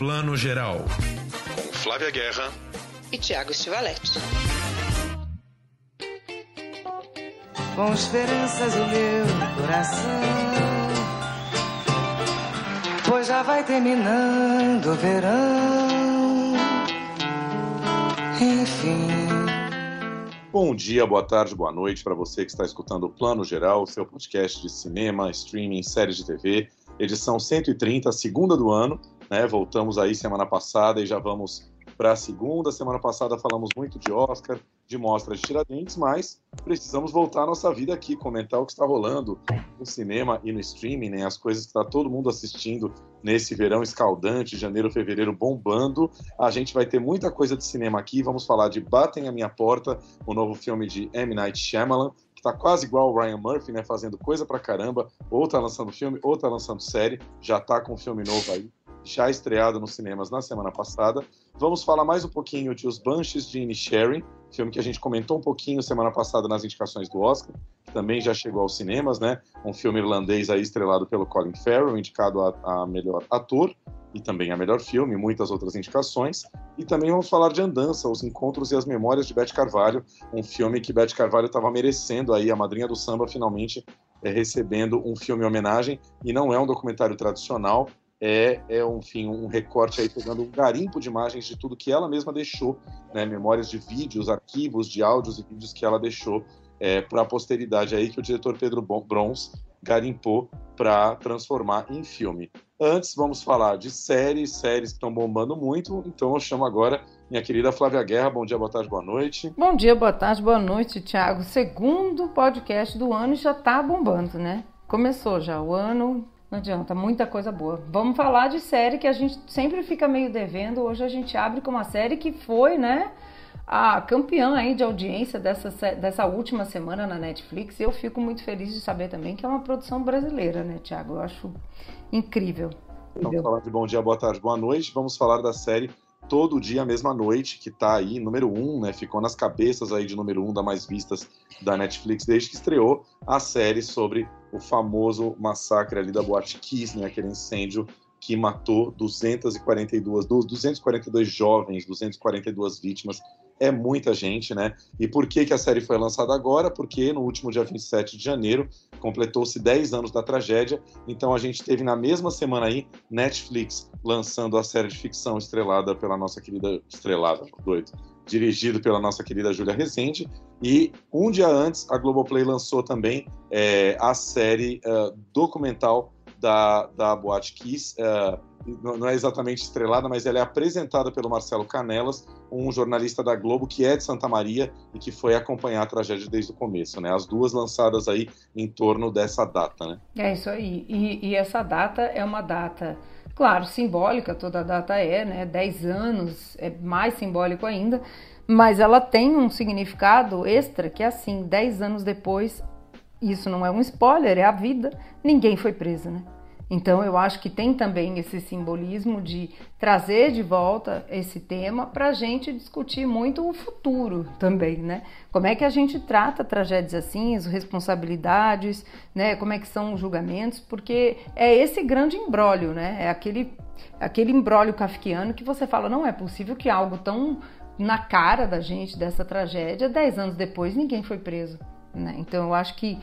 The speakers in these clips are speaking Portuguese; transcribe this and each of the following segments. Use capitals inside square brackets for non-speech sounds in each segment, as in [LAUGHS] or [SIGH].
Plano Geral. Com Flávia Guerra e Tiago Stivaletti. Com esperanças o meu coração, pois já vai terminando o verão. Enfim. Bom dia, boa tarde, boa noite para você que está escutando o Plano Geral, seu podcast de cinema, streaming, séries de TV, edição 130, segunda do ano. Né? Voltamos aí semana passada e já vamos para a segunda. Semana passada falamos muito de Oscar, de mostras de Tiradentes, mas precisamos voltar à nossa vida aqui, comentar o que está rolando no cinema e no streaming, né? as coisas que está todo mundo assistindo nesse verão escaldante, janeiro, fevereiro bombando. A gente vai ter muita coisa de cinema aqui. Vamos falar de Batem a Minha Porta, o novo filme de M. Night Shyamalan, que tá quase igual o Ryan Murphy, né? Fazendo coisa pra caramba. Ou tá lançando filme, ou tá lançando série. Já tá com um filme novo aí já estreado nos cinemas na semana passada. Vamos falar mais um pouquinho de Os Banshees de Inisherin, filme que a gente comentou um pouquinho semana passada nas indicações do Oscar, que também já chegou aos cinemas, né? Um filme irlandês aí estrelado pelo Colin Farrell, indicado a, a melhor ator e também a melhor filme, muitas outras indicações. E também vamos falar de Andança, Os Encontros e as Memórias de Beth Carvalho, um filme que Beth Carvalho estava merecendo aí, a madrinha do samba finalmente é, recebendo um filme homenagem, e não é um documentário tradicional, é, é um, enfim, um recorte aí pegando um garimpo de imagens de tudo que ela mesma deixou, né, memórias de vídeos, arquivos de áudios e vídeos que ela deixou é, para a posteridade aí que o diretor Pedro Brons garimpou para transformar em filme. Antes, vamos falar de séries, séries que estão bombando muito, então eu chamo agora minha querida Flávia Guerra. Bom dia, boa tarde, boa noite. Bom dia, boa tarde, boa noite, Thiago. Segundo podcast do ano já está bombando, né? Começou já o ano, não adianta, muita coisa boa. Vamos falar de série que a gente sempre fica meio devendo. Hoje a gente abre com uma série que foi, né, a campeã aí de audiência dessa, dessa última semana na Netflix. E eu fico muito feliz de saber também que é uma produção brasileira, né, Tiago? Eu acho incrível. Vamos falar de bom dia, boa tarde, boa noite. Vamos falar da série Todo Dia, Mesma Noite, que tá aí, número um, né? Ficou nas cabeças aí de número um da mais vistas da Netflix desde que estreou a série sobre o famoso massacre ali da Boate Kiss, né, aquele incêndio que matou 242, 242 jovens, 242 vítimas. É muita gente, né? E por que, que a série foi lançada agora? Porque no último dia 27 de janeiro completou-se 10 anos da tragédia. Então a gente teve na mesma semana aí Netflix lançando a série de ficção estrelada pela nossa querida estrelada, doido, dirigido pela nossa querida Júlia Rezende. E um dia antes, a Globoplay lançou também é, a série uh, documental da, da Boate Kiss. Uh, não é exatamente estrelada, mas ela é apresentada pelo Marcelo Canelas, um jornalista da Globo que é de Santa Maria e que foi acompanhar a tragédia desde o começo, né? As duas lançadas aí em torno dessa data, né? É isso aí. E, e essa data é uma data Claro, simbólica, toda data é, né? 10 anos é mais simbólico ainda, mas ela tem um significado extra que é assim, 10 anos depois, isso não é um spoiler, é a vida, ninguém foi preso, né? Então eu acho que tem também esse simbolismo de trazer de volta esse tema para a gente discutir muito o futuro também, né? Como é que a gente trata tragédias assim, as responsabilidades, né? Como é que são os julgamentos? Porque é esse grande embrólio, né? É aquele aquele embrólio kafkiano que você fala não é possível que algo tão na cara da gente dessa tragédia, dez anos depois ninguém foi preso. Né? Então eu acho que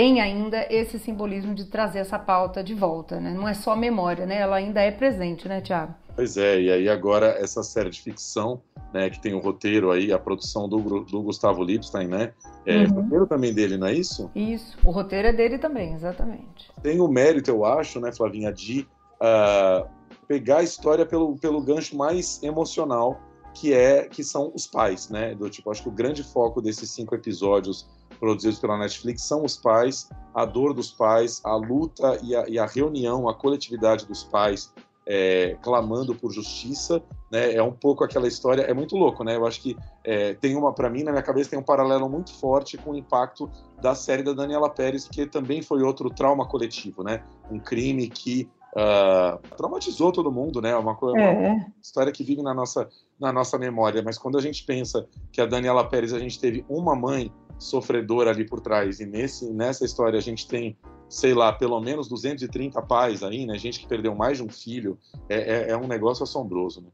tem ainda esse simbolismo de trazer essa pauta de volta, né? Não é só memória, né? Ela ainda é presente, né, Tiago? Pois é, e aí agora essa série de ficção, né, que tem o roteiro aí, a produção do, do Gustavo Lipstein, né? É uhum. roteiro também dele, não é isso? Isso, o roteiro é dele também, exatamente. Tem o mérito, eu acho, né, Flavinha, de uh, pegar a história pelo, pelo gancho mais emocional, que é que são os pais, né? Do tipo, acho que o grande foco desses cinco episódios produzidos pela Netflix são os pais, a dor dos pais, a luta e a, e a reunião, a coletividade dos pais é, clamando por justiça, né? É um pouco aquela história, é muito louco, né? Eu acho que é, tem uma, para mim, na minha cabeça, tem um paralelo muito forte com o impacto da série da Daniela Pérez, que também foi outro trauma coletivo, né? Um crime que uh, traumatizou todo mundo, né? Uma, coisa, é. uma história que vive na nossa, na nossa memória. Mas quando a gente pensa que a Daniela Pérez, a gente teve uma mãe sofredor ali por trás. E nesse, nessa história a gente tem, sei lá, pelo menos 230 pais aí, né? Gente que perdeu mais de um filho. É, é, é um negócio assombroso, né?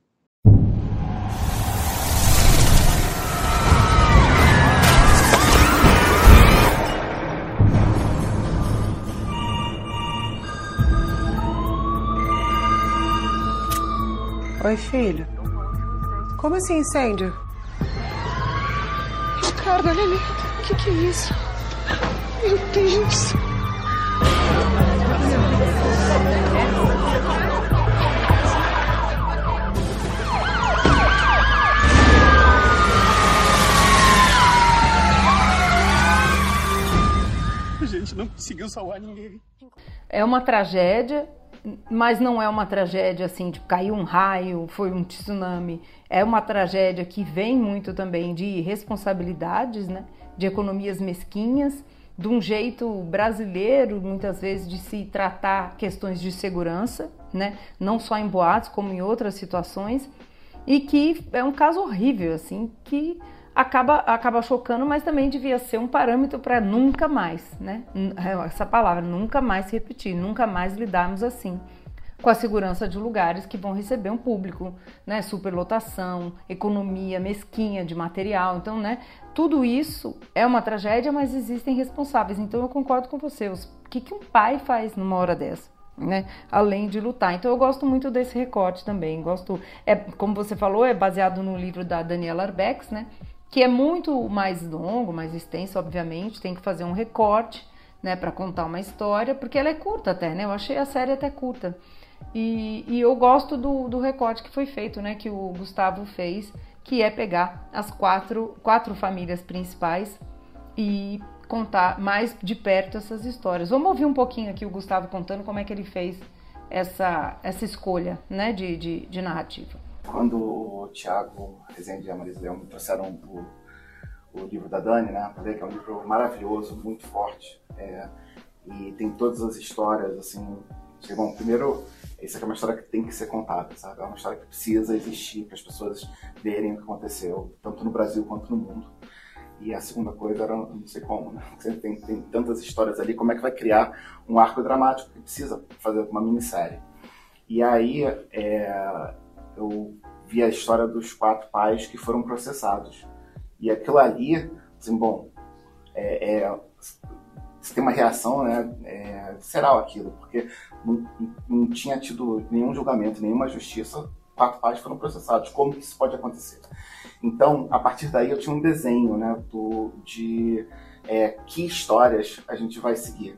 Oi, filho. Como assim incêndio? Ricardo, olha ali. O que, que é isso? Meu Deus. A gente não conseguiu salvar ninguém. É uma tragédia, mas não é uma tragédia assim de caiu um raio, foi um tsunami. É uma tragédia que vem muito também de responsabilidades, né? de economias mesquinhas, de um jeito brasileiro, muitas vezes, de se tratar questões de segurança, né? não só em boatos, como em outras situações, e que é um caso horrível, assim, que acaba, acaba chocando, mas também devia ser um parâmetro para nunca mais, né? Essa palavra, nunca mais repetir, nunca mais lidarmos assim com a segurança de lugares que vão receber um público, né? Superlotação, economia mesquinha de material. Então, né? Tudo isso é uma tragédia, mas existem responsáveis. Então, eu concordo com você. O que, que um pai faz numa hora dessa? Né? Além de lutar. Então eu gosto muito desse recorte também. Gosto, é como você falou, é baseado no livro da Daniela Arbex, né? Que é muito mais longo, mais extenso, obviamente, tem que fazer um recorte, né, para contar uma história, porque ela é curta até, né? Eu achei a série até curta. E, e eu gosto do, do recorte que foi feito, né, que o Gustavo fez, que é pegar as quatro, quatro famílias principais e contar mais de perto essas histórias. Vamos ouvir um pouquinho aqui o Gustavo contando como é que ele fez essa, essa escolha né, de, de, de narrativa. Quando o Thiago Rezende e a Marisa Leão me trouxeram o, o livro da Dani, né, ler, que é um livro maravilhoso, muito forte, é, e tem todas as histórias, assim, bom, primeiro, essa é uma história que tem que ser contada, sabe? É uma história que precisa existir para as pessoas verem o que aconteceu, tanto no Brasil quanto no mundo. E a segunda coisa era, não sei como, né? Tem, tem tantas histórias ali, como é que vai criar um arco dramático que precisa fazer uma minissérie? E aí, é, eu vi a história dos quatro pais que foram processados. E aquilo ali, assim, bom, é, é, você tem uma reação né, é, visceral aquilo, porque não, não, tinha tido nenhum julgamento, nenhuma justiça, quatro pais foram processados. Como que isso pode acontecer? Então, a partir daí, eu tinha um desenho né, do, de é, que histórias a gente vai seguir.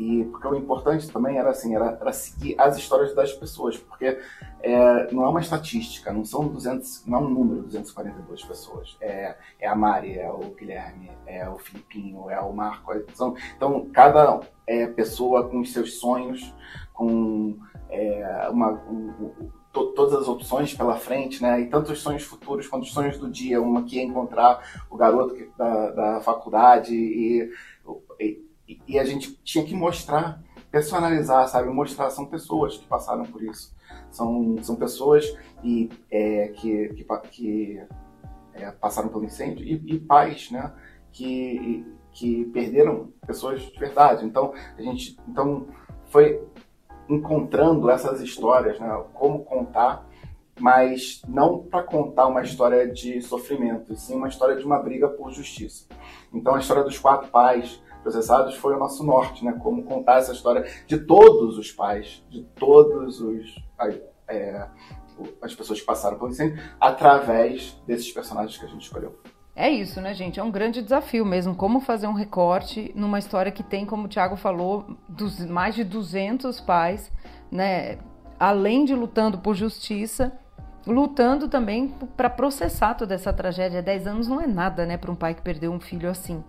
E porque o importante também era assim, era, era seguir as histórias das pessoas, porque é, não é uma estatística, não são 200, não é um número 242 pessoas. É, é a Mari, é o Guilherme, é o Filipinho, é o Marco. São, então, cada é, pessoa com os seus sonhos, com é, uma, um, to, todas as opções pela frente, né? E tanto os sonhos futuros quanto os sonhos do dia. Uma que é encontrar o garoto da, da faculdade e, e e, a gente tinha que mostrar, personalizar, sabe? Mostrar, são pessoas que passaram por isso. São, são pessoas e, é, que, que, que é, passaram pelo incêndio e, e pais, né? Que, que perderam pessoas de verdade. Então, a gente então, foi encontrando essas histórias, né? Como contar mas não para contar uma história de sofrimento, sim uma história de uma briga por justiça. Então a história dos quatro pais, processados foi o nosso norte, né? Como contar essa história de todos os pais, de todos os é, as pessoas que passaram pelo incêndio, através desses personagens que a gente escolheu. É isso, né, gente? É um grande desafio mesmo. Como fazer um recorte numa história que tem, como o Thiago falou, dos, mais de 200 pais, né? Além de lutando por justiça, lutando também para processar toda essa tragédia. 10 anos não é nada, né, para um pai que perdeu um filho assim.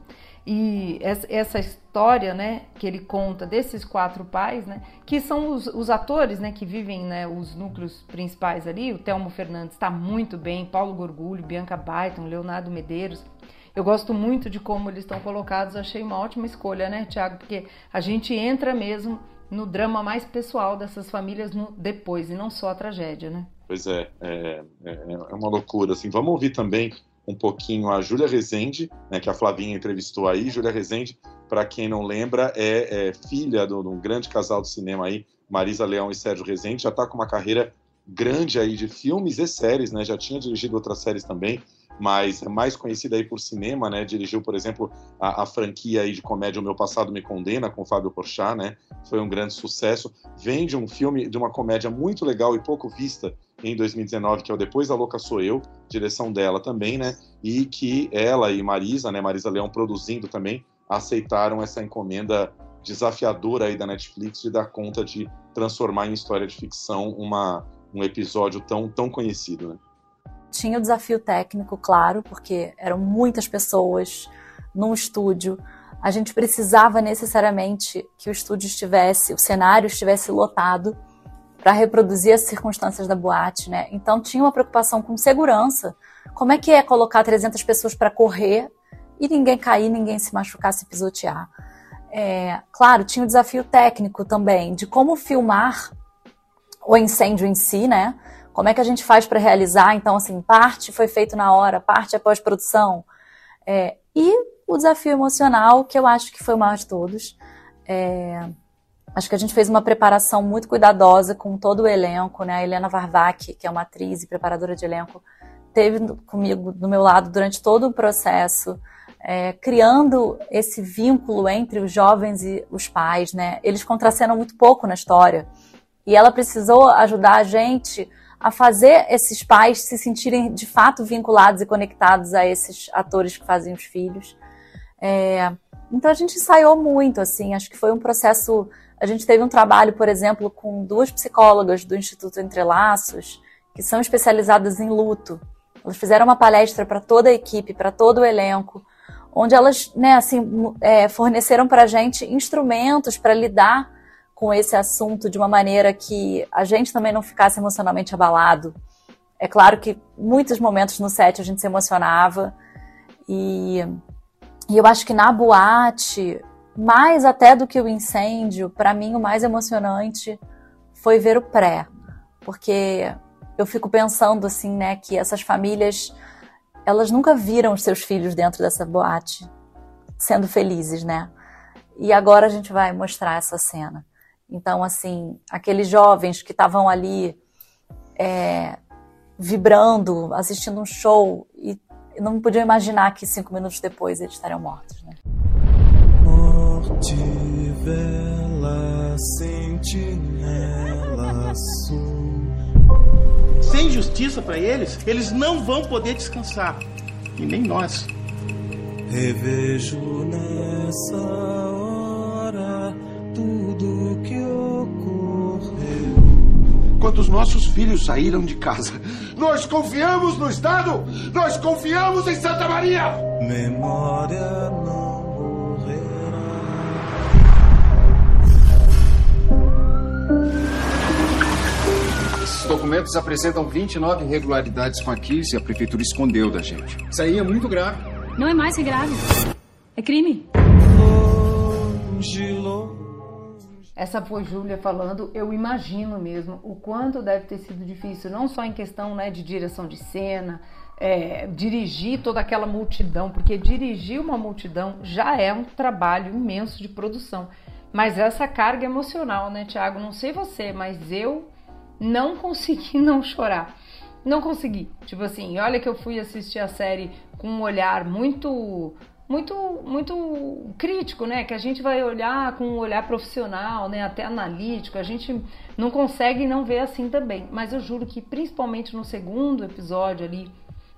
E essa história, né, que ele conta desses quatro pais, né, que são os, os atores, né, que vivem, né, os núcleos principais ali. O Telmo Fernandes está muito bem, Paulo Gorgulho, Bianca Baiton, Leonardo Medeiros. Eu gosto muito de como eles estão colocados. Achei uma ótima escolha, né, Tiago? Porque a gente entra mesmo no drama mais pessoal dessas famílias no, depois e não só a tragédia, né? Pois é, é, é, é uma loucura. Assim, vamos ouvir também um pouquinho a Júlia Rezende, né, que a Flavinha entrevistou aí. Júlia Rezende, para quem não lembra, é, é filha de um grande casal do cinema aí, Marisa Leão e Sérgio Rezende, já está com uma carreira grande aí de filmes e séries, né? Já tinha dirigido outras séries também, mas é mais conhecida aí por cinema, né? Dirigiu, por exemplo, a, a, franquia aí de comédia O Meu Passado Me Condena, com Fábio Porchat, né? Foi um grande sucesso. Vem de um filme, de uma comédia muito legal e pouco vista em 2019, que é o Depois da Louca Sou Eu, direção dela também, né? E que ela e Marisa, né? Marisa Leão produzindo também, aceitaram essa encomenda desafiadora aí da Netflix de dar conta de transformar em história de ficção uma, um episódio tão, tão conhecido, né? Tinha o desafio técnico, claro, porque eram muitas pessoas num estúdio. A gente precisava necessariamente que o estúdio estivesse, o cenário estivesse lotado para reproduzir as circunstâncias da boate, né? Então tinha uma preocupação com segurança. Como é que é colocar 300 pessoas para correr e ninguém cair, ninguém se machucar, se pisotear? É, claro, tinha o desafio técnico também de como filmar o incêndio em si, né? Como é que a gente faz para realizar? Então, assim, parte foi feito na hora, parte é pós-produção. É, e o desafio emocional, que eu acho que foi o maior de todos. É, acho que a gente fez uma preparação muito cuidadosa com todo o elenco, né? A Helena Varvac, que é uma atriz e preparadora de elenco, teve comigo do meu lado durante todo o processo, é, criando esse vínculo entre os jovens e os pais, né? Eles contracenam muito pouco na história. E ela precisou ajudar a gente a fazer esses pais se sentirem de fato vinculados e conectados a esses atores que fazem os filhos. É, então a gente ensaiou muito, assim, acho que foi um processo. A gente teve um trabalho, por exemplo, com duas psicólogas do Instituto Entrelaços, que são especializadas em luto. Elas fizeram uma palestra para toda a equipe, para todo o elenco, onde elas, né, assim, é, forneceram para a gente instrumentos para lidar com esse assunto de uma maneira que a gente também não ficasse emocionalmente abalado. É claro que muitos momentos no set a gente se emocionava e, e eu acho que na boate, mais até do que o incêndio, para mim o mais emocionante foi ver o pré, porque eu fico pensando assim, né, que essas famílias elas nunca viram os seus filhos dentro dessa boate sendo felizes, né? E agora a gente vai mostrar essa cena. Então, assim, aqueles jovens que estavam ali é, vibrando, assistindo um show e não podiam imaginar que cinco minutos depois eles estariam mortos, né? Morte, vela, sentinela, Sem justiça para eles, eles não vão poder descansar. E nem nós. Revejo nessa hora tudo que ocorreu. Quando os nossos filhos saíram de casa, nós confiamos no Estado, nós confiamos em Santa Maria. Memória não Esses documentos apresentam 29 irregularidades com a Kiss e a prefeitura escondeu da gente. Isso aí é muito grave. Não é mais que grave. É crime. Longe, longe. Essa foi Júlia falando, eu imagino mesmo o quanto deve ter sido difícil, não só em questão né, de direção de cena, é, dirigir toda aquela multidão, porque dirigir uma multidão já é um trabalho imenso de produção. Mas essa carga emocional, né, Tiago? Não sei você, mas eu não consegui [LAUGHS] não chorar. Não consegui. Tipo assim, olha que eu fui assistir a série com um olhar muito muito muito crítico, né? Que a gente vai olhar com um olhar profissional, né? Até analítico. A gente não consegue não ver assim também. Mas eu juro que principalmente no segundo episódio ali,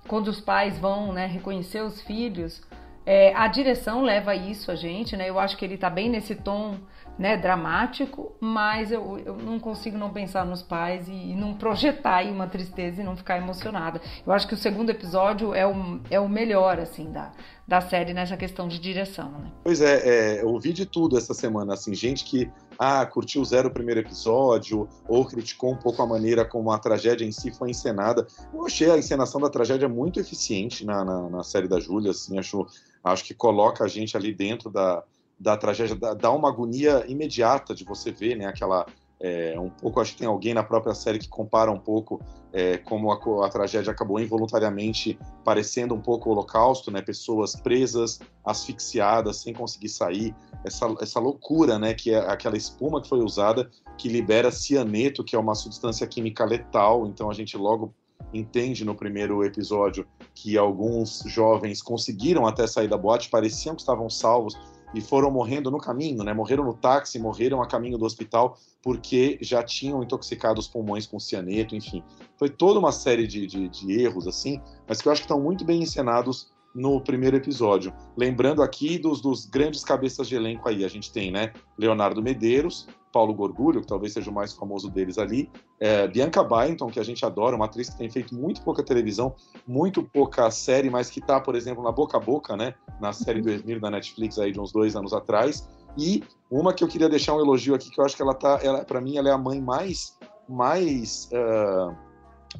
quando os pais vão, né, reconhecer os filhos, é, a direção leva isso a gente, né? Eu acho que ele tá bem nesse tom né, dramático, mas eu, eu não consigo não pensar nos pais e, e, não projetar aí uma tristeza e não ficar emocionada. Eu acho que o segundo episódio é o, é o melhor, assim, da, da série nessa questão de direção, né? Pois é, é, eu ouvi de tudo essa semana, assim, gente que, ah, curtiu zero o primeiro episódio, ou criticou um pouco a maneira como a tragédia em si foi encenada. Eu achei a encenação da tragédia muito eficiente na, na, na série da Júlia, assim, acho, acho que coloca a gente ali dentro da da tragédia, dá uma agonia imediata de você ver, né, aquela, É, um pouco, acho que tem alguém na própria série que compara um pouco é, como a, a, tragédia acabou involuntariamente parecendo um pouco o holocausto, né? Pessoas presas, asfixiadas, sem conseguir sair. Essa, essa loucura, né? Que é aquela espuma que foi usada que libera cianeto, que é uma substância química letal. Então a gente logo entende no primeiro episódio que alguns jovens conseguiram até sair da boate, pareciam que estavam salvos, e foram morrendo no caminho, né? Morreram no táxi, morreram a caminho do hospital porque já tinham intoxicado os pulmões com cianeto, enfim. Foi toda uma série de, de, de erros, assim, mas que eu acho que estão muito bem encenados no primeiro episódio. Lembrando aqui dos, dos grandes cabeças de elenco aí, a gente tem, né, Leonardo Medeiros, Paulo Gorgulho, que talvez seja o mais famoso deles ali, é, Bianca Byington, que a gente adora, uma atriz que tem feito muito pouca televisão, muito pouca série, mas que está, por exemplo, na Boca a Boca, né, na série do Esmir da Netflix aí de uns dois anos atrás, e uma que eu queria deixar um elogio aqui, que eu acho que ela tá, ela, para mim, ela é a mãe mais, mais uh,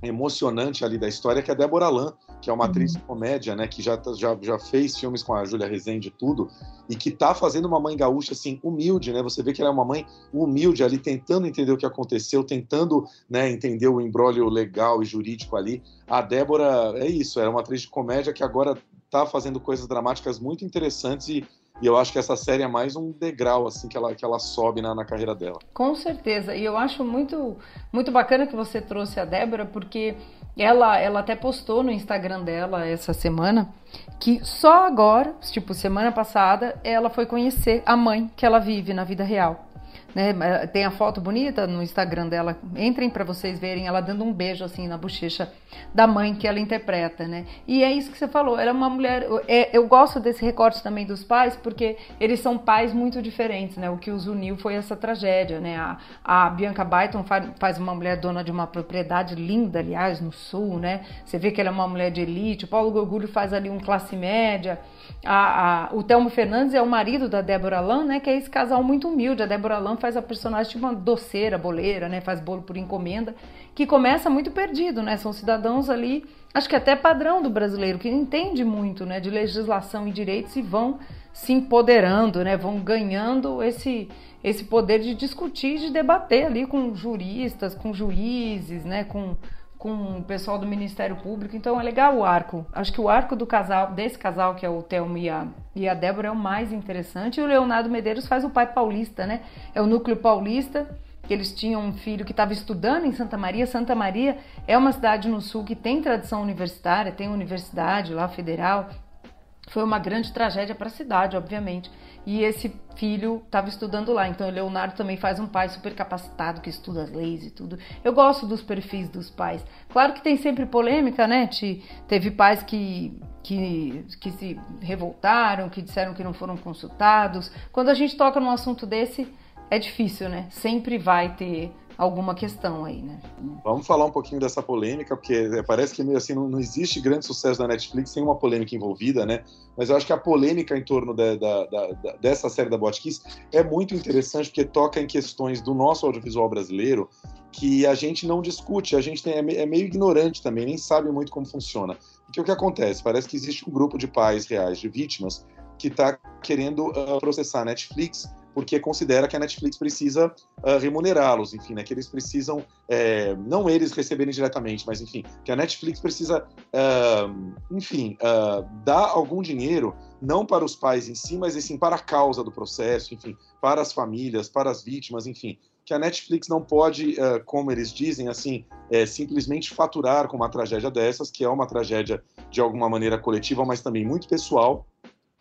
emocionante ali da história, que é a Débora Lan, que é uma atriz de comédia, né, que já, já, já fez filmes com a Júlia Rezende e tudo, e que tá fazendo uma mãe gaúcha, assim, humilde, né, você vê que ela é uma mãe humilde ali, tentando entender o que aconteceu, tentando, né, entender o embrólio legal e jurídico ali. A Débora, é isso, é uma atriz de comédia que agora tá fazendo coisas dramáticas muito interessantes e e eu acho que essa série é mais um degrau assim que ela, que ela sobe na, na carreira dela. Com certeza. E eu acho muito, muito bacana que você trouxe a Débora, porque ela, ela até postou no Instagram dela essa semana que só agora, tipo semana passada, ela foi conhecer a mãe que ela vive na vida real. Né? Tem a foto bonita no Instagram dela. Entrem para vocês verem ela dando um beijo assim na bochecha da mãe que ela interpreta, né? E é isso que você falou. Ela é uma mulher. É, eu gosto desse recorte também dos pais porque eles são pais muito diferentes, né? O que os uniu foi essa tragédia, né? A, a Bianca Byton faz uma mulher dona de uma propriedade linda, aliás, no sul, né? Você vê que ela é uma mulher de elite. O Paulo Gorgulho faz ali um classe média. A, a, o Telmo Fernandes é o marido da Débora Lan, né? Que é esse casal muito humilde. A Débora Lan faz a personagem tipo uma doceira, boleira, né? Faz bolo por encomenda, que começa muito perdido, né? São cidadãos ali, acho que até padrão do brasileiro, que entende muito, né? De legislação e direitos e vão se empoderando, né? Vão ganhando esse esse poder de discutir, de debater ali com juristas, com juízes, né? Com com o pessoal do Ministério Público. Então é legal o arco. Acho que o arco do casal, desse casal, que é o Thelmo e a, e a Débora, é o mais interessante. E o Leonardo Medeiros faz o pai paulista, né? É o núcleo paulista. Que eles tinham um filho que estava estudando em Santa Maria. Santa Maria é uma cidade no sul que tem tradição universitária, tem universidade lá federal. Foi uma grande tragédia para a cidade, obviamente e esse filho estava estudando lá. Então o Leonardo também faz um pai super capacitado que estuda as leis e tudo. Eu gosto dos perfis dos pais. Claro que tem sempre polêmica, né? Teve pais que, que, que se revoltaram, que disseram que não foram consultados. Quando a gente toca num assunto desse, é difícil, né? Sempre vai ter alguma questão aí, né? Vamos falar um pouquinho dessa polêmica, porque parece que meio assim não, não, existe grande sucesso da Netflix sem uma polêmica envolvida, né? Mas eu acho que a polêmica em torno da, da, da, dessa série da Botkiss é muito interessante porque toca em questões do nosso audiovisual brasileiro que a gente não discute, a gente tem, é, é meio ignorante também, nem sabe muito como funciona. Porque o que acontece? Parece que existe um grupo de pais reais de vítimas que está querendo uh, processar a Netflix porque considera que a Netflix precisa uh, remunerá-los, enfim, né, que eles precisam, é, não eles receberem diretamente, mas enfim, que a Netflix precisa, uh, enfim, uh, dar algum dinheiro, não para os pais em si, mas sim para a causa do processo, enfim, para as famílias, para as vítimas, enfim, que a Netflix não pode, como eles dizem, assim, é, simplesmente faturar com uma tragédia dessas, que é uma tragédia de alguma maneira coletiva, mas também muito pessoal,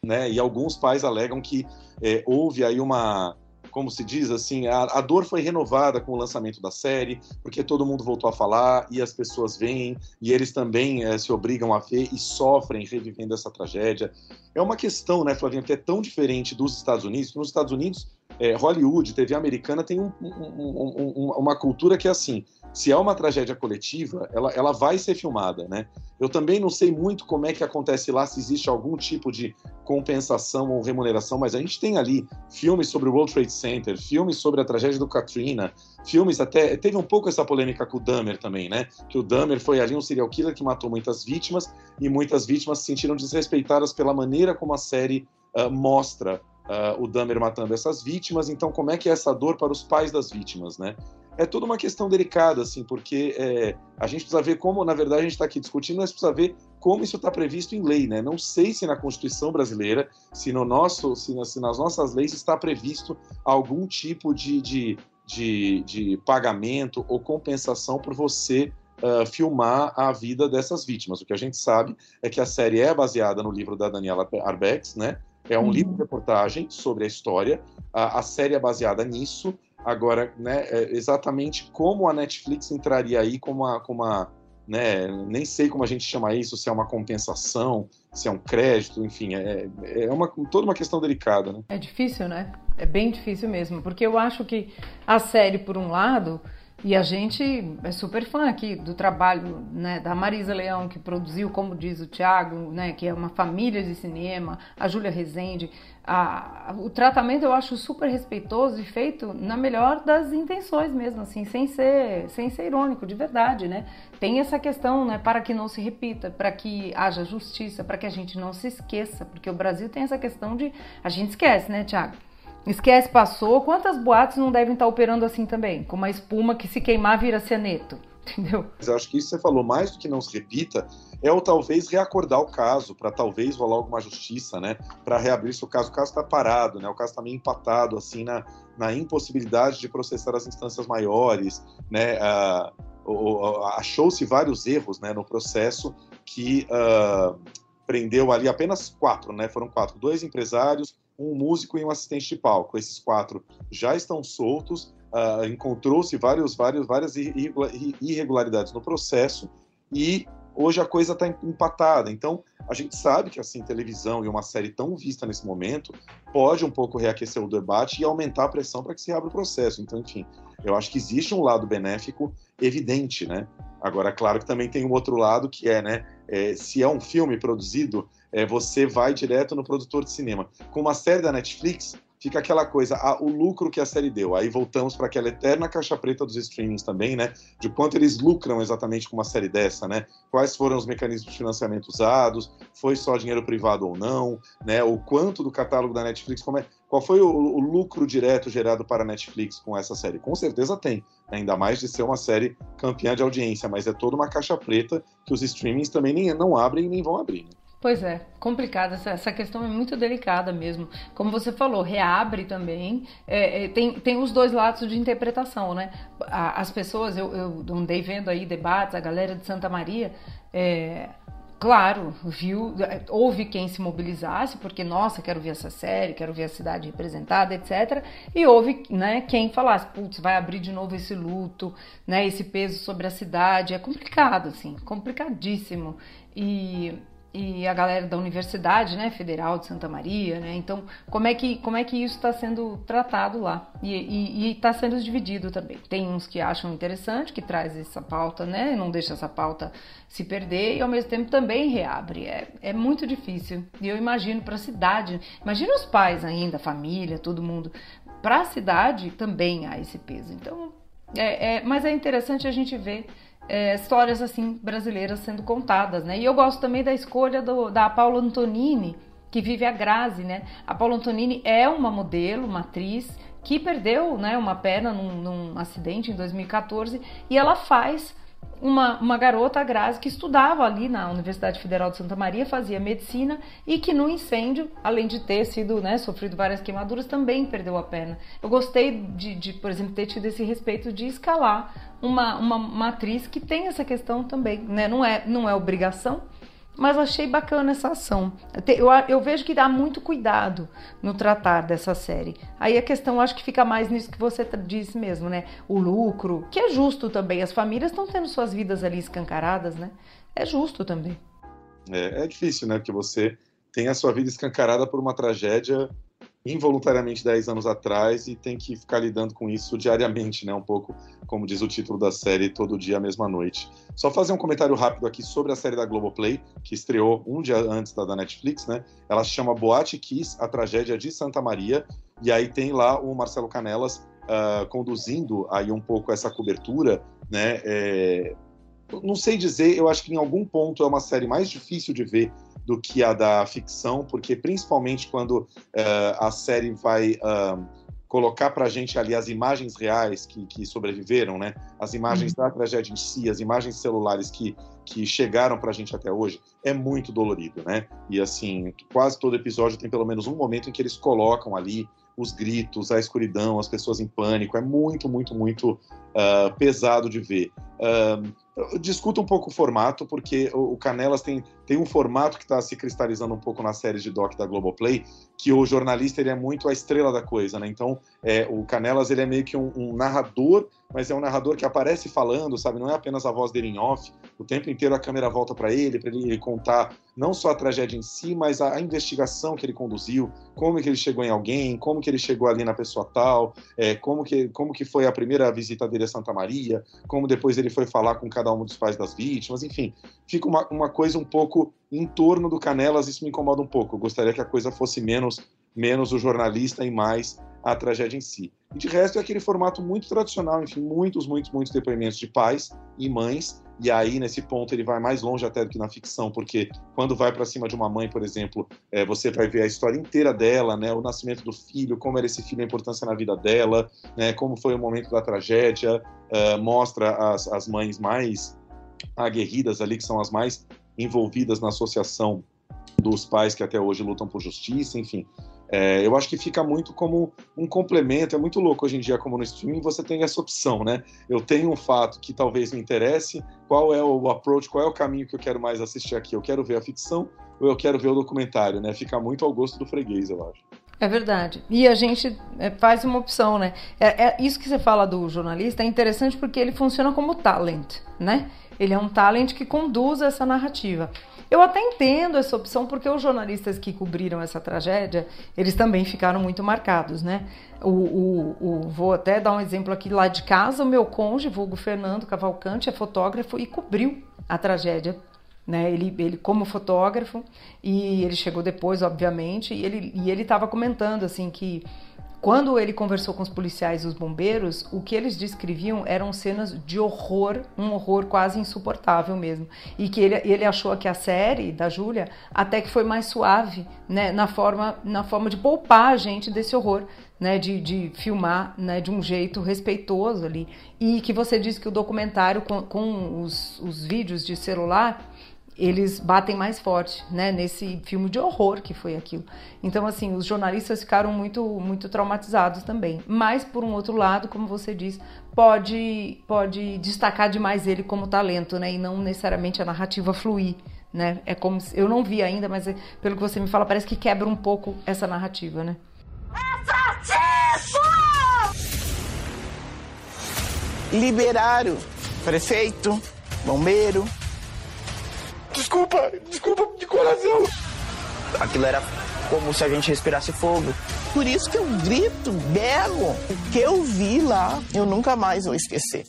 né? E alguns pais alegam que é, houve aí uma, como se diz assim, a, a, dor foi renovada com o lançamento da série, porque todo mundo voltou a falar e as pessoas veem e eles também é, se obrigam a ver e sofrem revivendo essa tragédia. É uma questão, né, Flavinha, que é tão diferente dos Estados Unidos, nos Estados Unidos, é, Hollywood, TV americana tem um, um, um, uma cultura que é assim, se é uma tragédia coletiva, ela, ela vai ser filmada, né? Eu também não sei muito como é que acontece lá, se existe algum tipo de compensação ou remuneração, mas a gente tem ali filmes sobre o World Trade Center, filmes sobre a tragédia do Katrina, filmes até. Teve um pouco essa polêmica com o Dahmer também, né? Que o Dahmer foi ali um serial killer que matou muitas vítimas e muitas vítimas se sentiram desrespeitadas pela maneira como a série uh, mostra uh, o Dahmer matando essas vítimas, então como é que é essa dor para os pais das vítimas, né? É toda uma questão delicada, assim, porque é, a gente precisa ver como, na verdade, a gente está aqui discutindo, mas precisa ver como isso está previsto em lei, né? Não sei se na Constituição brasileira, se no nosso, se, se nas nossas leis está previsto algum tipo de, de, de, de pagamento ou compensação por você Uh, filmar a vida dessas vítimas. O que a gente sabe é que a série é baseada no livro da Daniela Arbex, né? É um uhum. livro de reportagem sobre a história. A, a série é baseada nisso. Agora, né, é exatamente como a Netflix entraria aí como uma, como uma né, nem sei como a gente chama isso, se é uma compensação, se é um crédito, enfim, é, é uma, toda uma questão delicada, né? É difícil, né? É bem difícil mesmo, porque eu acho que a série, por um lado, e a gente é super fã aqui do trabalho né, da Marisa Leão, que produziu, como diz o Thiago, né, que é uma família de cinema, a Júlia Rezende. A, o tratamento eu acho super respeitoso e feito na melhor das intenções mesmo, assim, sem ser, sem ser irônico, de verdade, né? Tem essa questão, né, para que não se repita, para que haja justiça, para que a gente não se esqueça, porque o Brasil tem essa questão de a gente esquece, né, Thiago? Esquece, passou. Quantas boates não devem estar operando assim também? Com uma espuma que se queimar vira cianeto. [LAUGHS] Entendeu? Mas acho que isso você falou, mais do que não se repita, é o talvez reacordar o caso, para talvez rolar alguma justiça, né? Para reabrir se o caso. O caso está parado, né? O caso está meio empatado, assim, na, na impossibilidade de processar as instâncias maiores, né? Achou-se vários erros né, no processo que uh, prendeu ali apenas quatro, né? Foram quatro, dois empresários, um músico e um assistente de palco. Esses quatro já estão soltos. Uh, Encontrou-se vários, vários, várias irregularidades no processo e hoje a coisa está empatada. Então, a gente sabe que assim televisão e uma série tão vista nesse momento pode um pouco reaquecer o debate e aumentar a pressão para que se abra o processo. Então, enfim, eu acho que existe um lado benéfico evidente, né? Agora, claro que também tem um outro lado que é, né? É, se é um filme produzido é, você vai direto no produtor de cinema. Com uma série da Netflix, fica aquela coisa, a, o lucro que a série deu. Aí voltamos para aquela eterna caixa preta dos streamings também, né? De quanto eles lucram exatamente com uma série dessa, né? Quais foram os mecanismos de financiamento usados? Foi só dinheiro privado ou não? Né? O quanto do catálogo da Netflix? Como é, qual foi o, o lucro direto gerado para a Netflix com essa série? Com certeza tem, ainda mais de ser uma série campeã de audiência, mas é toda uma caixa preta que os streamings também nem, não abrem e nem vão abrir. Né? Pois é, complicada. Essa, questão é muito delicada mesmo. Como você falou, reabre também. É, é, tem, tem os dois lados de interpretação, né? As pessoas, eu, eu andei vendo aí debates, a galera de Santa Maria. É, claro, viu, houve quem se mobilizasse, porque, nossa, quero ver essa série, quero ver a cidade representada, etc. E houve né, quem falasse, putz, vai abrir de novo esse luto, né, esse peso sobre a cidade. É complicado, assim, complicadíssimo. E e a galera da Universidade né, Federal de Santa Maria, né? Então, como é que, como é que isso está sendo tratado lá? E está sendo dividido também. Tem uns que acham interessante, que traz essa pauta, né? Não deixa essa pauta se perder e ao mesmo tempo também reabre. É, é muito difícil. E eu imagino para a cidade, imagina os pais ainda, a família, todo mundo. Para a cidade também há esse peso. Então, é, é, mas é interessante a gente ver é, histórias assim brasileiras sendo contadas, né? E eu gosto também da escolha do, da Paula Antonini, que vive a Grazi, né? A Paula Antonini é uma modelo, uma atriz que perdeu, né, uma perna num, num acidente em 2014 e ela faz uma, uma garota, a Grazi, que estudava ali na Universidade Federal de Santa Maria, fazia medicina e que no incêndio, além de ter sido, né, sofrido várias queimaduras, também perdeu a perna. Eu gostei de, de por exemplo, ter tido esse respeito de escalar uma, uma, uma atriz que tem essa questão também, né? Não é, não é obrigação, mas achei bacana essa ação. Eu, eu, vejo que dá muito cuidado no tratar dessa série. Aí a questão acho que fica mais nisso que você disse mesmo, né? O lucro, que é justo também. As famílias estão tendo suas vidas ali escancaradas, né? É justo também. É, é difícil, né? Porque você tem a sua vida escancarada por uma tragédia involuntariamente 10 anos atrás e tem que ficar lidando com isso diariamente, né? Um pouco, como diz o título da série, todo dia, a mesma noite. Só fazer um comentário rápido aqui sobre a série da Globoplay, que estreou um dia antes da da Netflix, né? Ela se chama Boate Kiss, a tragédia de Santa Maria, e aí tem lá o Marcelo Canelas uh, conduzindo aí um pouco essa cobertura, né? É, não sei dizer, eu acho que em algum ponto é uma série mais difícil de ver do que a da ficção, porque principalmente quando uh, a série vai uh, colocar para a gente ali as imagens reais que, que sobreviveram, né? As imagens uhum. da tragédia em si, as imagens celulares que, que chegaram para a gente até hoje, é muito dolorido, né? E assim, quase todo episódio tem pelo menos um momento em que eles colocam ali os gritos, a escuridão, as pessoas em pânico. É muito, muito, muito uh, pesado de ver. Uh, discuto um pouco o formato, porque o, Canelas tem, tem um formato que está se cristalizando um pouco na série de doc da Globoplay, que o jornalista ele é muito a estrela da coisa, né? Então, é, o Canelas ele é meio que um, um narrador mas é um narrador que aparece falando, sabe? Não é apenas a voz dele em off. O tempo inteiro a câmera volta para ele, para ele contar não só a tragédia em si, mas a, a, investigação que ele conduziu, como que ele chegou em alguém, como que ele chegou ali na pessoa tal, é, como, que, como que foi a primeira visita dele a Santa Maria, como depois ele foi falar com cada um dos pais das vítimas, enfim. Fica uma, uma coisa um pouco em torno do Canelas, isso me incomoda um pouco. Eu gostaria que a coisa fosse menos, menos o jornalista e mais a tragédia em si. E de resto é aquele formato muito tradicional, enfim, muitos, muitos, muitos depoimentos de pais e mães. E aí, nesse ponto, ele vai mais longe até do que na ficção, porque quando vai para cima de uma mãe, por exemplo, é, você vai ver a história inteira dela, né, o nascimento do filho, como era esse filho, a importância na vida dela, né, como foi o momento da tragédia, uh, mostra as, as mães mais aguerridas ali, que são as mais envolvidas na associação dos pais que até hoje lutam por justiça, enfim. É, eu acho que fica muito como um complemento, é muito louco hoje em dia, como no streaming, você tem essa opção, né? Eu tenho um fato que talvez me interesse, qual é o approach, qual é o caminho que eu quero mais assistir aqui? Eu quero ver a ficção ou eu quero ver o documentário, né? Fica muito ao gosto do freguês, eu acho. É verdade. E a gente é, faz uma opção, né? É, é, isso que você fala do jornalista é interessante porque ele funciona como talent, né? Ele é um talent que conduz essa narrativa. Eu até entendo essa opção porque os jornalistas que cobriram essa tragédia, eles também ficaram muito marcados, né? O, o, o, vou até dar um exemplo aqui lá de casa, o meu cônjuge, vulgo Fernando Cavalcante, é fotógrafo e cobriu a tragédia né? Ele, ele como fotógrafo e ele chegou depois, obviamente, e ele e ele estava comentando assim que quando ele conversou com os policiais e os bombeiros, o que eles descreviam eram cenas de horror, um horror quase insuportável mesmo. E que ele, ele achou que a série da Júlia até que foi mais suave, né, na forma, na forma de poupar a gente desse horror, né, de, de filmar né, de um jeito respeitoso ali. E que você disse que o documentário com, com os, os vídeos de celular eles batem mais forte, né, nesse filme de horror que foi aquilo. Então, assim, os jornalistas ficaram muito, muito traumatizados também. Mas, por um outro lado, como você diz, pode, pode destacar demais ele como talento, né, e não necessariamente a narrativa fluir, né. É como se, eu não vi ainda, mas é, pelo que você me fala, parece que quebra um pouco essa narrativa, né. Liberaram prefeito, bombeiro, Desculpa, desculpa de coração. Aquilo era como se a gente respirasse fogo. Por isso que eu grito, berro. O que eu vi lá, eu nunca mais vou esquecer.